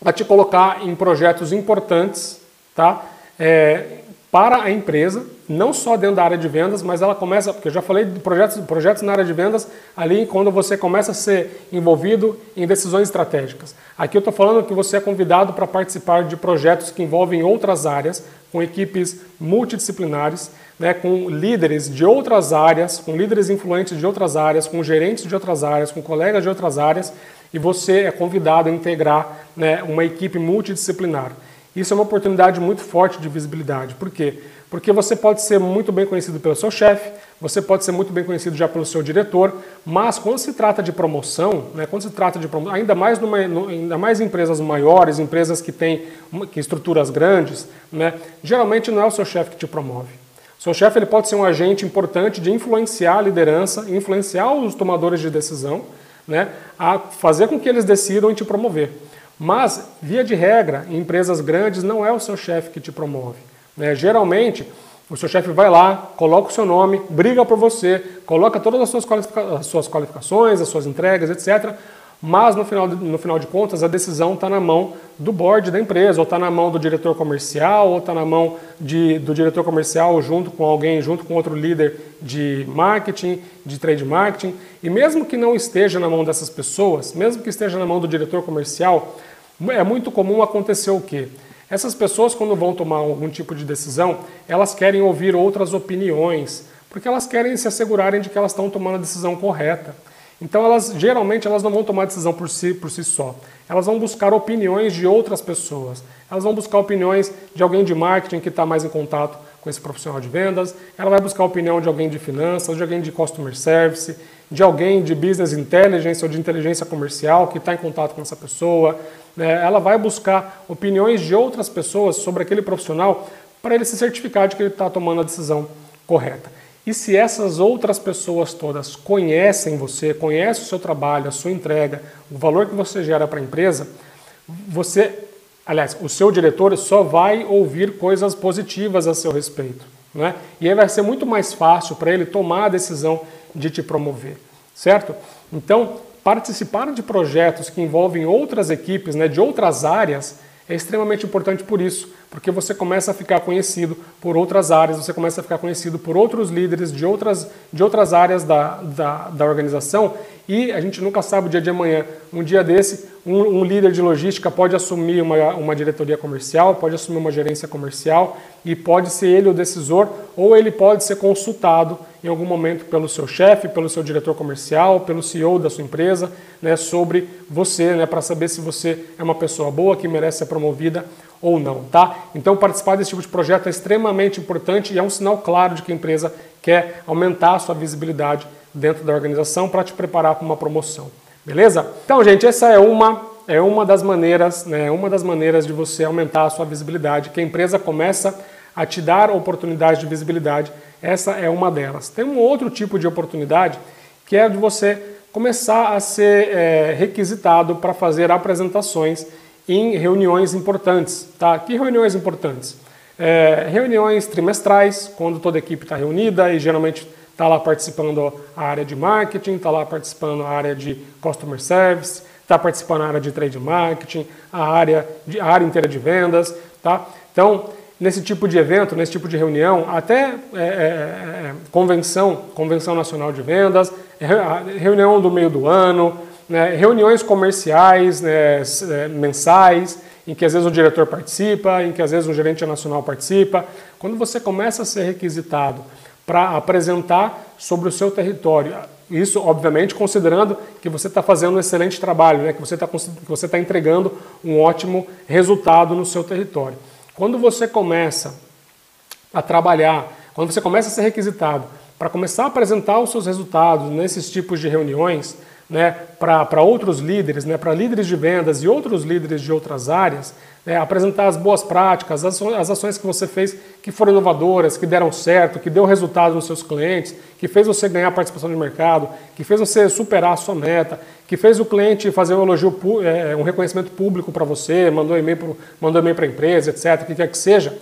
a te colocar em projetos importantes tá? É, para a empresa, não só dentro da área de vendas, mas ela começa, porque eu já falei de projetos, projetos na área de vendas, ali quando você começa a ser envolvido em decisões estratégicas. Aqui eu estou falando que você é convidado para participar de projetos que envolvem outras áreas, com equipes multidisciplinares, né, com líderes de outras áreas, com líderes influentes de outras áreas, com gerentes de outras áreas, com colegas de outras áreas, e você é convidado a integrar né, uma equipe multidisciplinar. Isso é uma oportunidade muito forte de visibilidade. Por quê? Porque você pode ser muito bem conhecido pelo seu chefe, você pode ser muito bem conhecido já pelo seu diretor, mas quando se trata de promoção, né, quando se trata de promoção, ainda mais numa, ainda mais em empresas maiores, empresas que têm que estruturas grandes, né, geralmente não é o seu chefe que te promove. O seu chefe ele pode ser um agente importante de influenciar a liderança, influenciar os tomadores de decisão, né, a fazer com que eles decidam te promover. Mas, via de regra, em empresas grandes não é o seu chefe que te promove. Né? Geralmente, o seu chefe vai lá, coloca o seu nome, briga por você, coloca todas as suas, qualifica as suas qualificações, as suas entregas, etc. Mas no final, no final de contas, a decisão está na mão do board da empresa, ou está na mão do diretor comercial, ou está na mão de, do diretor comercial junto com alguém, junto com outro líder de marketing, de trade marketing. E mesmo que não esteja na mão dessas pessoas, mesmo que esteja na mão do diretor comercial, é muito comum acontecer o quê? Essas pessoas, quando vão tomar algum tipo de decisão, elas querem ouvir outras opiniões, porque elas querem se assegurarem de que elas estão tomando a decisão correta. Então, elas geralmente elas não vão tomar decisão por si, por si só. Elas vão buscar opiniões de outras pessoas. Elas vão buscar opiniões de alguém de marketing que está mais em contato com esse profissional de vendas. Ela vai buscar opinião de alguém de finanças, de alguém de customer service, de alguém de business intelligence ou de inteligência comercial que está em contato com essa pessoa. Né? Ela vai buscar opiniões de outras pessoas sobre aquele profissional para ele se certificar de que ele está tomando a decisão correta. E se essas outras pessoas todas conhecem você, conhecem o seu trabalho, a sua entrega, o valor que você gera para a empresa, você, aliás, o seu diretor só vai ouvir coisas positivas a seu respeito. Né? E aí vai ser muito mais fácil para ele tomar a decisão de te promover, certo? Então, participar de projetos que envolvem outras equipes, né, de outras áreas, é extremamente importante por isso, porque você começa a ficar conhecido por outras áreas, você começa a ficar conhecido por outros líderes de outras, de outras áreas da, da, da organização e a gente nunca sabe o dia de amanhã. Um dia desse, um, um líder de logística pode assumir uma, uma diretoria comercial, pode assumir uma gerência comercial e pode ser ele o decisor ou ele pode ser consultado em algum momento pelo seu chefe, pelo seu diretor comercial, pelo CEO da sua empresa, né, sobre você, né, para saber se você é uma pessoa boa que merece ser promovida ou não, tá? Então participar desse tipo de projeto é extremamente importante e é um sinal claro de que a empresa quer aumentar a sua visibilidade dentro da organização para te preparar para uma promoção. Beleza? Então, gente, essa é uma é uma das maneiras, né, uma das maneiras de você aumentar a sua visibilidade, que a empresa começa a te dar oportunidades de visibilidade. Essa é uma delas. Tem um outro tipo de oportunidade que é de você começar a ser é, requisitado para fazer apresentações em reuniões importantes. Tá? Que reuniões importantes? É, reuniões trimestrais, quando toda a equipe está reunida e geralmente está lá participando a área de marketing, está lá participando a área de customer service, está participando a área de trade marketing, a área, de, a área inteira de vendas. Tá? Então, nesse tipo de evento, nesse tipo de reunião, até é, é, é convenção, convenção nacional de vendas, reunião do meio do ano, né, reuniões comerciais né, é, mensais, em que às vezes o diretor participa, em que às vezes o gerente nacional participa. Quando você começa a ser requisitado para apresentar sobre o seu território, isso obviamente considerando que você está fazendo um excelente trabalho, né, que você está tá entregando um ótimo resultado no seu território. Quando você começa a trabalhar, quando você começa a ser requisitado para começar a apresentar os seus resultados nesses tipos de reuniões, né, para outros líderes, né, para líderes de vendas e outros líderes de outras áreas, né, apresentar as boas práticas, as, as ações que você fez que foram inovadoras, que deram certo, que deu resultado nos seus clientes, que fez você ganhar participação de mercado, que fez você superar a sua meta, que fez o cliente fazer um elogio, é, um reconhecimento público para você, mandou e-mail para a empresa, etc., o que quer que seja.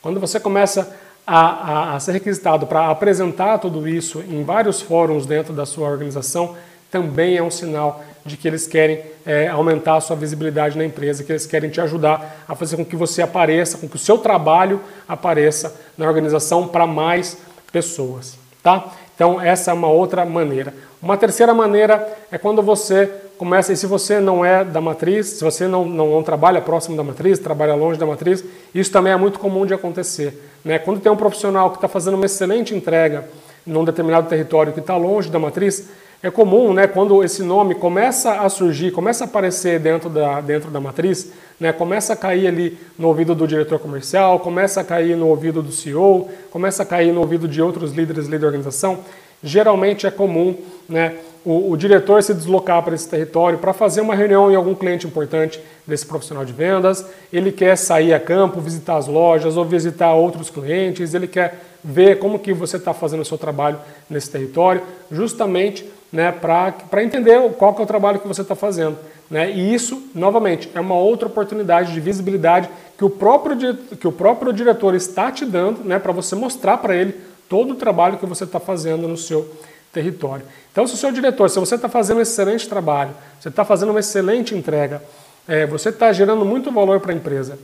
Quando você começa a, a, a ser requisitado para apresentar tudo isso em vários fóruns dentro da sua organização, também é um sinal de que eles querem é, aumentar a sua visibilidade na empresa, que eles querem te ajudar a fazer com que você apareça, com que o seu trabalho apareça na organização para mais pessoas, tá? Então essa é uma outra maneira. Uma terceira maneira é quando você começa, e se você não é da matriz, se você não, não, não trabalha próximo da matriz, trabalha longe da matriz, isso também é muito comum de acontecer. Né? Quando tem um profissional que está fazendo uma excelente entrega num determinado território que está longe da matriz, é comum, né, quando esse nome começa a surgir, começa a aparecer dentro da, dentro da matriz, né, começa a cair ali no ouvido do diretor comercial, começa a cair no ouvido do CEO, começa a cair no ouvido de outros líderes ali da organização, geralmente é comum né, o, o diretor se deslocar para esse território para fazer uma reunião em algum cliente importante desse profissional de vendas, ele quer sair a campo, visitar as lojas ou visitar outros clientes, ele quer ver como que você está fazendo o seu trabalho nesse território, justamente né, para entender qual que é o trabalho que você está fazendo. Né? E isso, novamente, é uma outra oportunidade de visibilidade que o próprio, que o próprio diretor está te dando né, para você mostrar para ele todo o trabalho que você está fazendo no seu território. Então, se o seu diretor, se você está fazendo um excelente trabalho, você está fazendo uma excelente entrega, é, você está gerando muito valor para a empresa,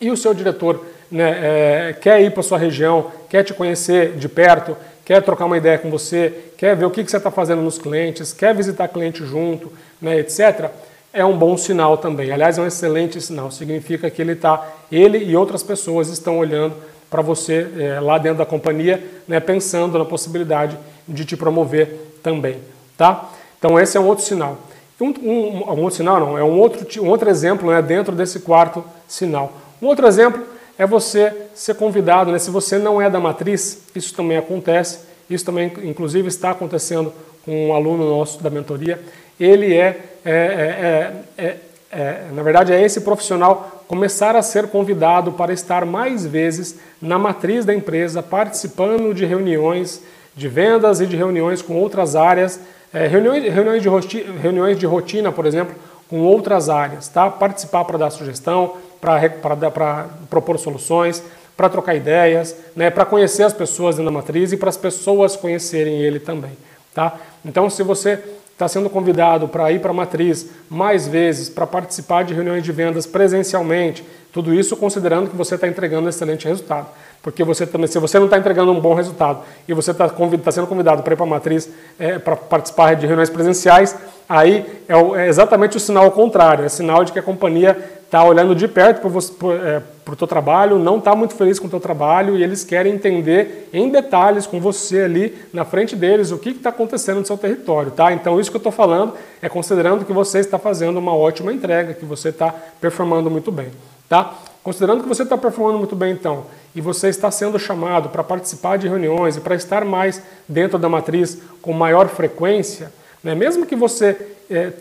e o seu diretor né, é, quer ir para sua região, quer te conhecer de perto, quer trocar uma ideia com você, quer ver o que, você está fazendo nos clientes, quer visitar cliente junto, né, etc., é um bom sinal também. Aliás, é um excelente sinal. Significa que ele está, ele e outras pessoas estão olhando para você é, lá dentro da companhia, né, pensando na possibilidade de te promover também, tá? Então esse é um outro sinal. Um, um, um outro sinal não, é um outro, um outro exemplo né, dentro desse quarto sinal. Um outro exemplo é você ser convidado, né, se você não é da matriz, isso também acontece, isso também inclusive está acontecendo com um aluno nosso da mentoria, ele é, é, é, é, é na verdade é esse profissional começar a ser convidado para estar mais vezes na matriz da empresa, participando de reuniões de vendas e de reuniões com outras áreas, é, reuniões, reuniões, de rotina, reuniões de rotina, por exemplo, com outras áreas, tá? Participar para dar sugestão, para propor soluções, para trocar ideias, né? para conhecer as pessoas da matriz e para as pessoas conhecerem ele também, tá? Então, se você está sendo convidado para ir para a matriz mais vezes, para participar de reuniões de vendas presencialmente, tudo isso considerando que você está entregando um excelente resultado. Porque você também, se você não está entregando um bom resultado e você está tá sendo convidado para ir para a matriz é, para participar de reuniões presenciais, aí é, o, é, exatamente o sinal contrário, é sinal de que a companhia está olhando de perto para o é, teu trabalho, não está muito feliz com o teu trabalho e eles querem entender em detalhes com você ali na frente deles o que está acontecendo no seu território. Tá? Então isso que eu estou falando é considerando que você está fazendo uma ótima entrega, que você está performando muito bem. Tá? Considerando que você está performando muito bem, então, e você está sendo chamado para participar de reuniões e para estar mais dentro da matriz com maior frequência, né? mesmo que você é,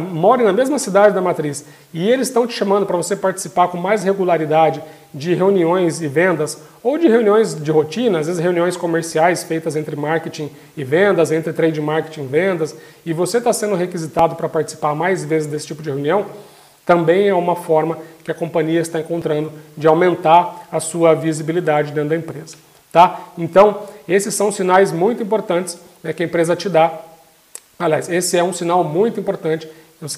more na mesma cidade da matriz e eles estão te chamando para você participar com mais regularidade de reuniões e vendas ou de reuniões de rotina, às vezes reuniões comerciais feitas entre marketing e vendas, entre trade marketing e vendas, e você está sendo requisitado para participar mais vezes desse tipo de reunião, também é uma forma que a companhia está encontrando de aumentar a sua visibilidade dentro da empresa. Tá? Então, esses são sinais muito importantes né, que a empresa te dá. Aliás, esse é um sinal muito importante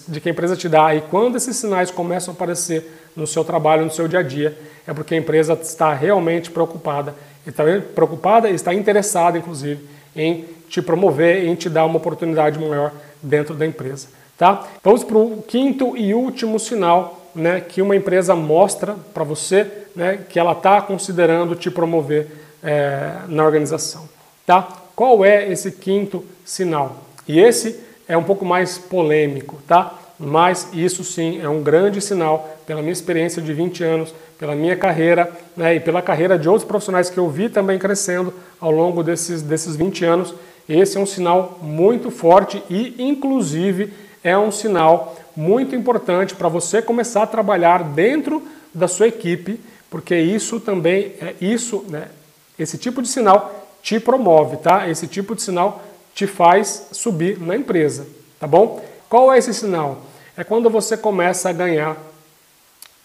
de que a empresa te dá. E quando esses sinais começam a aparecer no seu trabalho, no seu dia a dia, é porque a empresa está realmente preocupada. Está preocupada e está interessada, inclusive, em te promover, em te dar uma oportunidade maior dentro da empresa. Tá? Vamos para o quinto e último sinal né, que uma empresa mostra para você né, que ela está considerando te promover é, na organização. Tá? Qual é esse quinto sinal? E esse é um pouco mais polêmico, tá? mas isso sim é um grande sinal pela minha experiência de 20 anos, pela minha carreira né, e pela carreira de outros profissionais que eu vi também crescendo ao longo desses, desses 20 anos. Esse é um sinal muito forte e, inclusive, é um sinal muito importante para você começar a trabalhar dentro da sua equipe, porque isso também é isso, né? Esse tipo de sinal te promove, tá? Esse tipo de sinal te faz subir na empresa, tá bom? Qual é esse sinal? É quando você começa a ganhar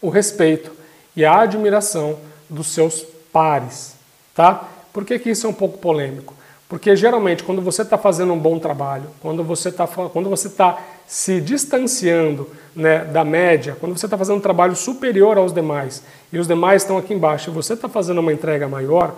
o respeito e a admiração dos seus pares, tá? Por que, que isso é um pouco polêmico? Porque geralmente quando você está fazendo um bom trabalho, quando você está quando você está se distanciando né, da média, quando você está fazendo um trabalho superior aos demais e os demais estão aqui embaixo e você está fazendo uma entrega maior,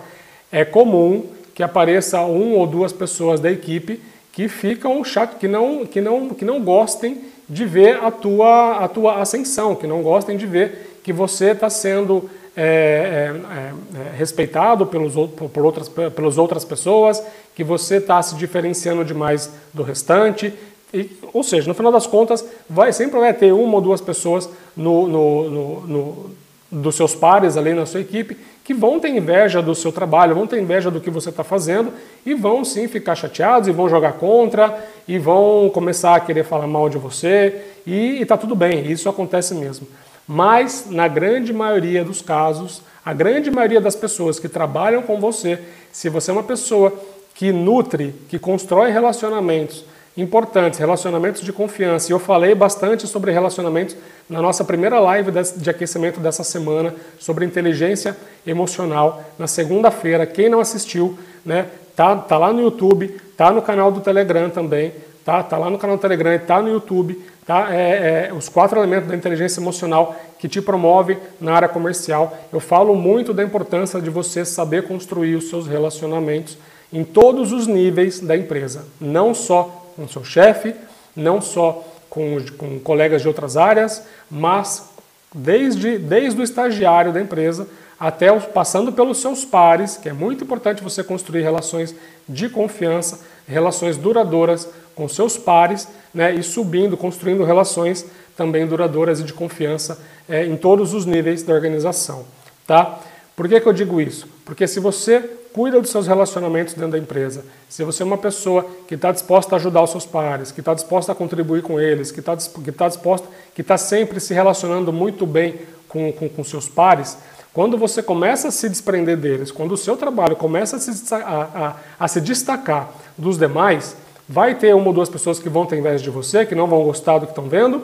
é comum que apareça um ou duas pessoas da equipe que ficam chato, que não, que não, que não gostem de ver a tua, a tua ascensão, que não gostem de ver que você está sendo é, é, é, respeitado pelos, por outras, pelas outras pessoas, que você está se diferenciando demais do restante. E, ou seja, no final das contas, vai, sempre vai ter uma ou duas pessoas no, no, no, no, dos seus pares ali na sua equipe que vão ter inveja do seu trabalho, vão ter inveja do que você está fazendo e vão sim ficar chateados e vão jogar contra e vão começar a querer falar mal de você e está tudo bem, isso acontece mesmo. Mas, na grande maioria dos casos, a grande maioria das pessoas que trabalham com você, se você é uma pessoa que nutre, que constrói relacionamentos importantes, relacionamentos de confiança, e eu falei bastante sobre relacionamentos na nossa primeira live de aquecimento dessa semana sobre inteligência emocional, na segunda-feira. Quem não assistiu, né, tá, tá lá no YouTube, tá no canal do Telegram também, tá, tá lá no canal do Telegram e tá no YouTube. Tá? É, é, os quatro elementos da inteligência emocional que te promove na área comercial. Eu falo muito da importância de você saber construir os seus relacionamentos em todos os níveis da empresa, não só com seu chefe, não só com, com colegas de outras áreas, mas desde, desde o estagiário da empresa até os, passando pelos seus pares, que é muito importante você construir relações de confiança, relações duradouras com seus pares, né, e subindo, construindo relações também duradouras e de confiança é, em todos os níveis da organização. Tá? Por que, que eu digo isso? Porque se você cuida dos seus relacionamentos dentro da empresa, se você é uma pessoa que está disposta a ajudar os seus pares, que está disposta a contribuir com eles, que está que tá disposta, que está sempre se relacionando muito bem com, com, com seus pares, quando você começa a se desprender deles, quando o seu trabalho começa a se, a, a, a se destacar dos demais, vai ter uma ou duas pessoas que vão ter inveja de você, que não vão gostar do que estão vendo,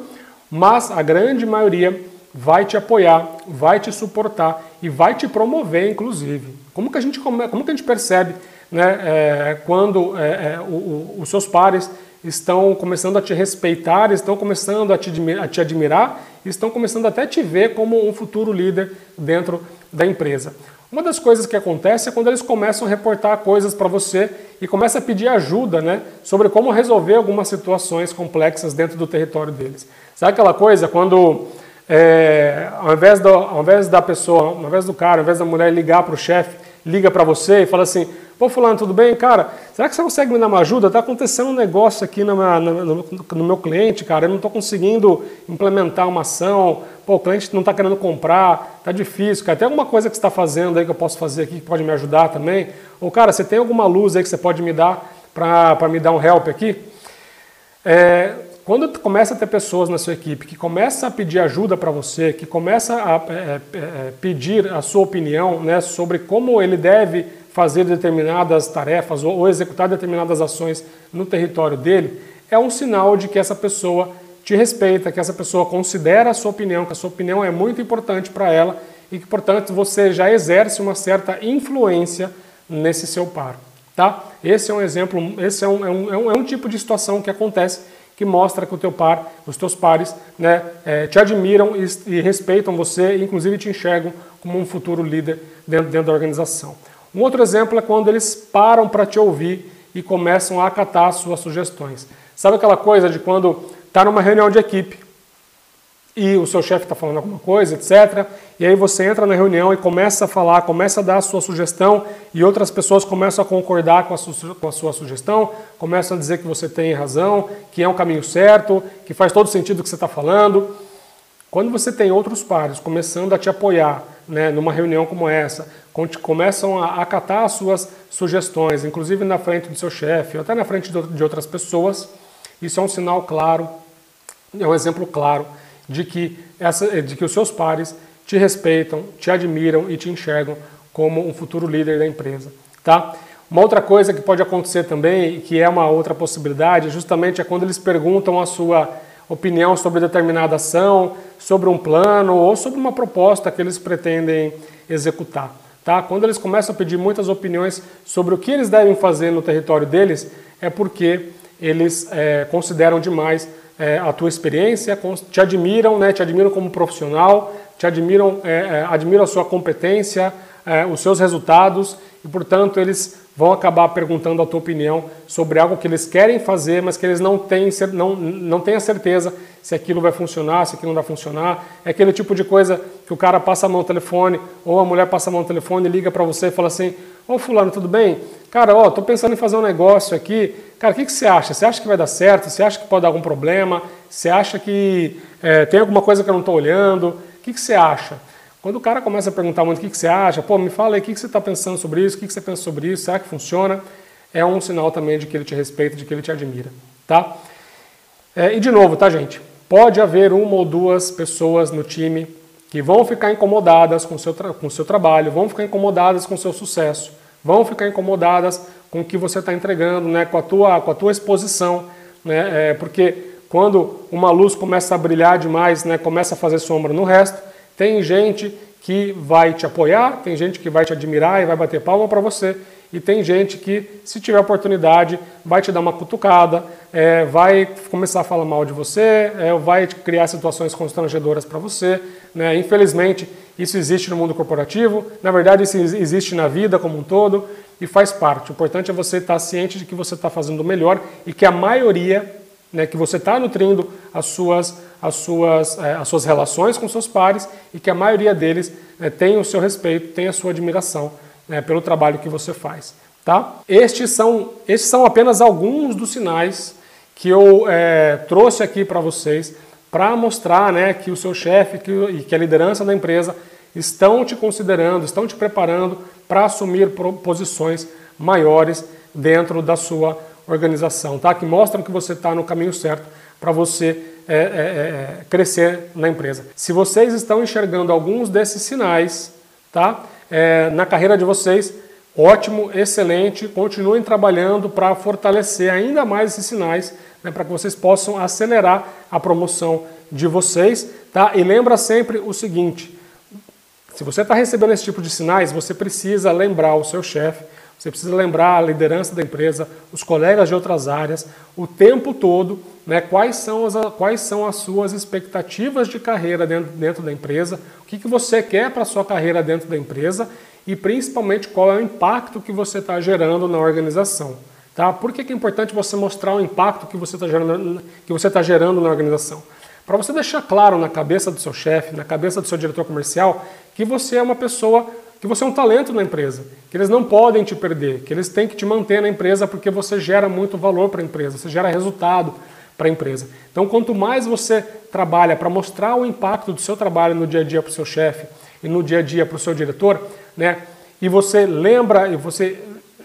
mas a grande maioria vai te apoiar, vai te suportar e vai te promover, inclusive. Como que a gente, como que a gente percebe né, é, quando é, é, o, o, os seus pares estão começando a te respeitar, estão começando a te, a te admirar, estão começando até a te ver como um futuro líder dentro da empresa. Uma das coisas que acontece é quando eles começam a reportar coisas para você e começam a pedir ajuda né, sobre como resolver algumas situações complexas dentro do território deles. Sabe aquela coisa quando, é, ao, invés do, ao invés da pessoa, ao invés do cara, ao invés da mulher ligar para o chefe, liga para você e fala assim: Pô, fulano, tudo bem? Cara, será que você consegue me dar uma ajuda? Está acontecendo um negócio aqui no, no, no, meu cliente, cara. Eu não estou conseguindo implementar uma ação. Pô, o cliente não está querendo comprar. Está difícil, cara. Tem alguma coisa que você está fazendo aí que eu posso fazer aqui que pode me ajudar também? Ou, cara, você tem alguma luz aí que você pode me dar para me dar um help aqui? É, quando começa a ter pessoas na sua equipe que começa a pedir ajuda para você, que começa a é, é, é, pedir a sua opinião né, sobre como ele deve fazer determinadas tarefas ou, executar determinadas ações no território dele, é um sinal de que essa pessoa te respeita, que essa pessoa considera a sua opinião, que a sua opinião é muito importante para ela e que, portanto, você já exerce uma certa influência nesse seu par. Tá? Esse é um exemplo, esse é um, é um, é um é tipo de situação que acontece que mostra que o teu par, os teus pares, né, é, te admiram e, e, respeitam você, e inclusive te enxergam como um futuro líder dentro, dentro da organização. Um outro exemplo é quando eles param para te ouvir e começam a acatar suas sugestões. Sabe aquela coisa de quando está numa reunião de equipe e o seu chefe está falando alguma coisa, etc. E aí você entra na reunião e começa a falar, começa a dar a sua sugestão e outras pessoas começam a concordar com a, su com a sua sugestão, começam a dizer que você tem razão, que é um caminho certo, que faz todo sentido o que você está falando. Quando você tem outros pares começando a te apoiar né, numa reunião como essa, começam a acatar as suas sugestões, inclusive na frente do seu chefe, ou até na frente de outras pessoas, isso é um sinal claro, é um exemplo claro de que, essa, de que os seus pares te respeitam, te admiram e te enxergam como um futuro líder da empresa. Tá? Uma outra coisa que pode acontecer também, que é uma outra possibilidade, justamente é quando eles perguntam a sua opinião sobre determinada ação, sobre um plano ou sobre uma proposta que eles pretendem executar. Tá? Quando eles começam a pedir muitas opiniões sobre o que eles devem fazer no território deles, é porque eles é, consideram demais é, a tua experiência, te admiram, né, te admiram como profissional, te admiram, é, é admiram a sua competência, é, os seus resultados e, portanto, eles vão acabar perguntando a tua opinião sobre algo que eles querem fazer, mas que eles não têm, não, não têm a certeza se aquilo vai funcionar, se aquilo não vai funcionar. É aquele tipo de coisa que o cara passa a mão no telefone, ou a mulher passa a mão no telefone liga para você e fala assim: Ô fulano, tudo bem? Cara, ó, tô pensando em fazer um negócio aqui. Cara, o que, que você acha? Você acha que vai dar certo? Você acha que pode dar algum problema? Você acha que é, tem alguma coisa que eu não estou olhando? O que, que você acha? Quando o cara começa a perguntar muito o que, que você acha, pô, me fala aí o que, que você está pensando sobre isso, o que, que você pensa sobre isso, será que funciona? É um sinal também de que ele te respeita, de que ele te admira, tá? É, e de novo, tá, gente? Pode haver uma ou duas pessoas no time que vão ficar incomodadas com o seu, com seu trabalho, vão ficar incomodadas com o seu sucesso, vão ficar incomodadas com o que você está entregando, né, com, a tua, com a tua exposição, né, é, porque quando uma luz começa a brilhar demais, né, começa a fazer sombra no resto, tem gente que vai te apoiar, tem gente que vai te admirar e vai bater palma para você, e tem gente que, se tiver oportunidade, vai te dar uma cutucada, é, vai começar a falar mal de você, é, vai criar situações constrangedoras para você. Né? Infelizmente, isso existe no mundo corporativo, na verdade, isso existe na vida como um todo e faz parte. O importante é você estar ciente de que você está fazendo o melhor e que a maioria, né, que você está nutrindo as suas, as, suas, é, as suas relações com seus pares e que a maioria deles é, tem o seu respeito, tem a sua admiração né, pelo trabalho que você faz. Tá? Estes, são, estes são apenas alguns dos sinais que eu é, trouxe aqui para vocês para mostrar né, que o seu chefe e que a liderança da empresa estão te considerando, estão te preparando para assumir posições maiores dentro da sua organização, tá? que mostram que você está no caminho certo para você é, é, é, crescer na empresa. Se vocês estão enxergando alguns desses sinais tá? É, na carreira de vocês, ótimo, excelente, continuem trabalhando para fortalecer ainda mais esses sinais, né, para que vocês possam acelerar a promoção de vocês. Tá? E lembra sempre o seguinte, se você está recebendo esse tipo de sinais, você precisa lembrar o seu chefe, você precisa lembrar a liderança da empresa, os colegas de outras áreas, o tempo todo, né, quais, são as, quais são as suas expectativas de carreira dentro, dentro da empresa, o que, que você quer para a sua carreira dentro da empresa e principalmente qual é o impacto que você está gerando na organização. Tá? Por que, que é importante você mostrar o impacto que você está gerando, que você tá gerando na organização? Para você deixar claro na cabeça do seu chefe, na cabeça do seu diretor comercial, que você é uma pessoa, que você é um talento na empresa, que eles não podem te perder, que eles têm que te manter na empresa porque você gera muito valor para a empresa, você gera resultado para a empresa. Então, quanto mais você trabalha para mostrar o impacto do seu trabalho no dia a dia para o seu chefe e no dia a dia para o seu diretor, né, e você lembra, e você,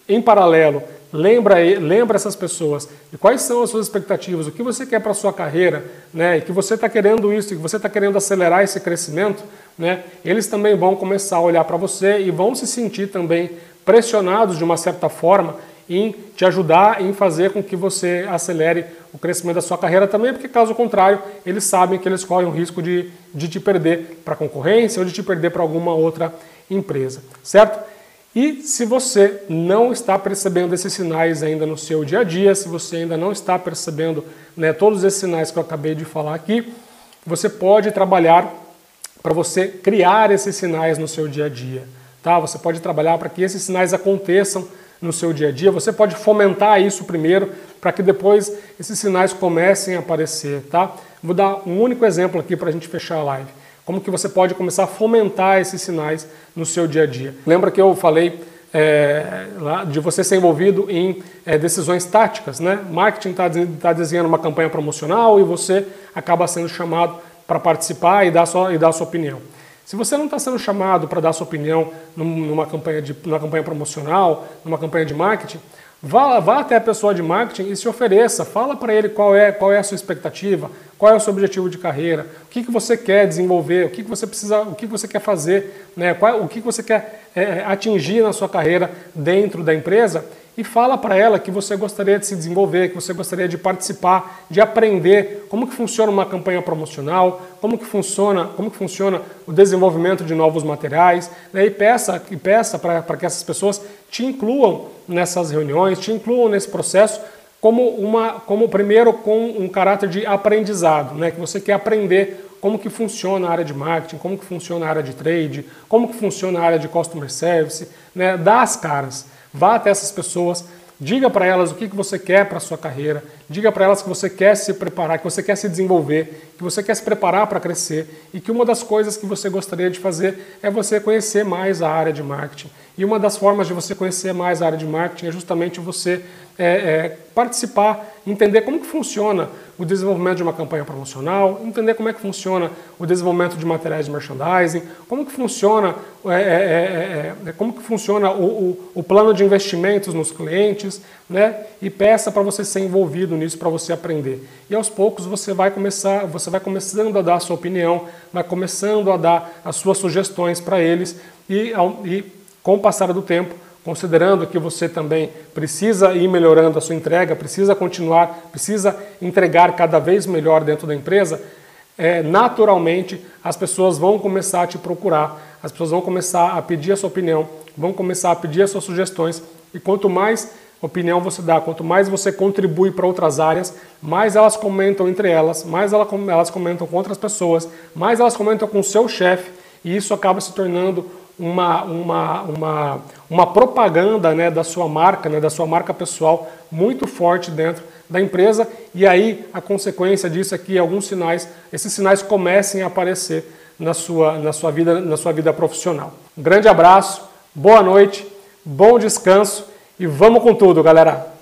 em paralelo, Lembra, lembra essas pessoas de quais são as suas expectativas, o que você quer para sua carreira, né? E que você está querendo isso, que você está querendo acelerar esse crescimento, né? Eles também vão começar a olhar para você e vão se sentir também pressionados de uma certa forma em te ajudar em fazer com que você acelere o crescimento da sua carreira também, porque caso contrário, eles sabem que eles correm o risco de, de te perder para a concorrência ou de te perder para alguma outra empresa, certo? E se você não está percebendo esses sinais ainda no seu dia a dia, se você ainda não está percebendo né, todos esses sinais que eu acabei de falar aqui, você pode trabalhar para você criar esses sinais no seu dia a dia. Tá? Você pode trabalhar para que esses sinais aconteçam no seu dia a dia. Você pode fomentar isso primeiro para que depois esses sinais comecem a aparecer. Tá? Vou dar um único exemplo aqui para a gente fechar a live. Como que você pode começar a fomentar esses sinais no seu dia a dia? Lembra que eu falei é, de você ser envolvido em é, decisões táticas, né? Marketing está tá desenhando uma campanha promocional e você acaba sendo chamado para participar e dar, sua, e dar sua opinião. Se você não está sendo chamado para dar sua opinião numa campanha, de, numa campanha promocional, numa campanha de marketing, Vá, vá até a pessoa de marketing e se ofereça, fala para ele qual é, qual é a sua expectativa, qual é o seu objetivo de carreira, o que, que você quer desenvolver, o que, que você precisa, o que, que você quer fazer, né, qual, o que, que você quer é, atingir na sua carreira dentro da empresa e fala para ela que você gostaria de se desenvolver, que você gostaria de participar, de aprender como que funciona uma campanha promocional, como que funciona, como que funciona o desenvolvimento de novos materiais, né? e peça, e peça para que essas pessoas te incluam nessas reuniões, te incluam nesse processo como uma, como primeiro com um caráter de aprendizado, né? que você quer aprender como que funciona a área de marketing, como que funciona a área de trade, como que funciona a área de customer service, né? dá as caras. Vá até essas pessoas, diga para elas o que, que você quer para a sua carreira, diga para elas que você quer se preparar, que você quer se desenvolver, que você quer se preparar para crescer e que uma das coisas que você gostaria de fazer é você conhecer mais a área de marketing. E uma das formas de você conhecer mais a área de marketing é justamente você é, é, participar, entender como que funciona o desenvolvimento de uma campanha promocional, entender como é que funciona o desenvolvimento de materiais de merchandising, como que funciona, é, é, é, é como que funciona o, o, o, plano de investimentos nos clientes, né? E peça para você ser envolvido nisso, para você aprender. E aos poucos você vai começar, você vai começando a dar a sua opinião, vai começando a dar as suas sugestões para eles e, e com o passar do tempo considerando que você também precisa ir melhorando a sua entrega, precisa continuar, precisa entregar cada vez melhor dentro da empresa, é, naturalmente as pessoas vão começar a te procurar, as pessoas vão começar a pedir a sua opinião, vão começar a pedir as suas sugestões e quanto mais opinião você dá, quanto mais você contribui para outras áreas, mais elas comentam entre elas, mais elas comentam com outras pessoas, mais elas comentam com o seu chefe e isso acaba se tornando uma, uma, uma, uma propaganda né, da sua marca, né, da sua marca pessoal muito forte dentro da empresa e aí a consequência disso é que alguns sinais, esses sinais comecem a aparecer na sua, na sua, vida, na sua vida profissional. Um grande abraço, boa noite, bom descanso e vamos com tudo, galera!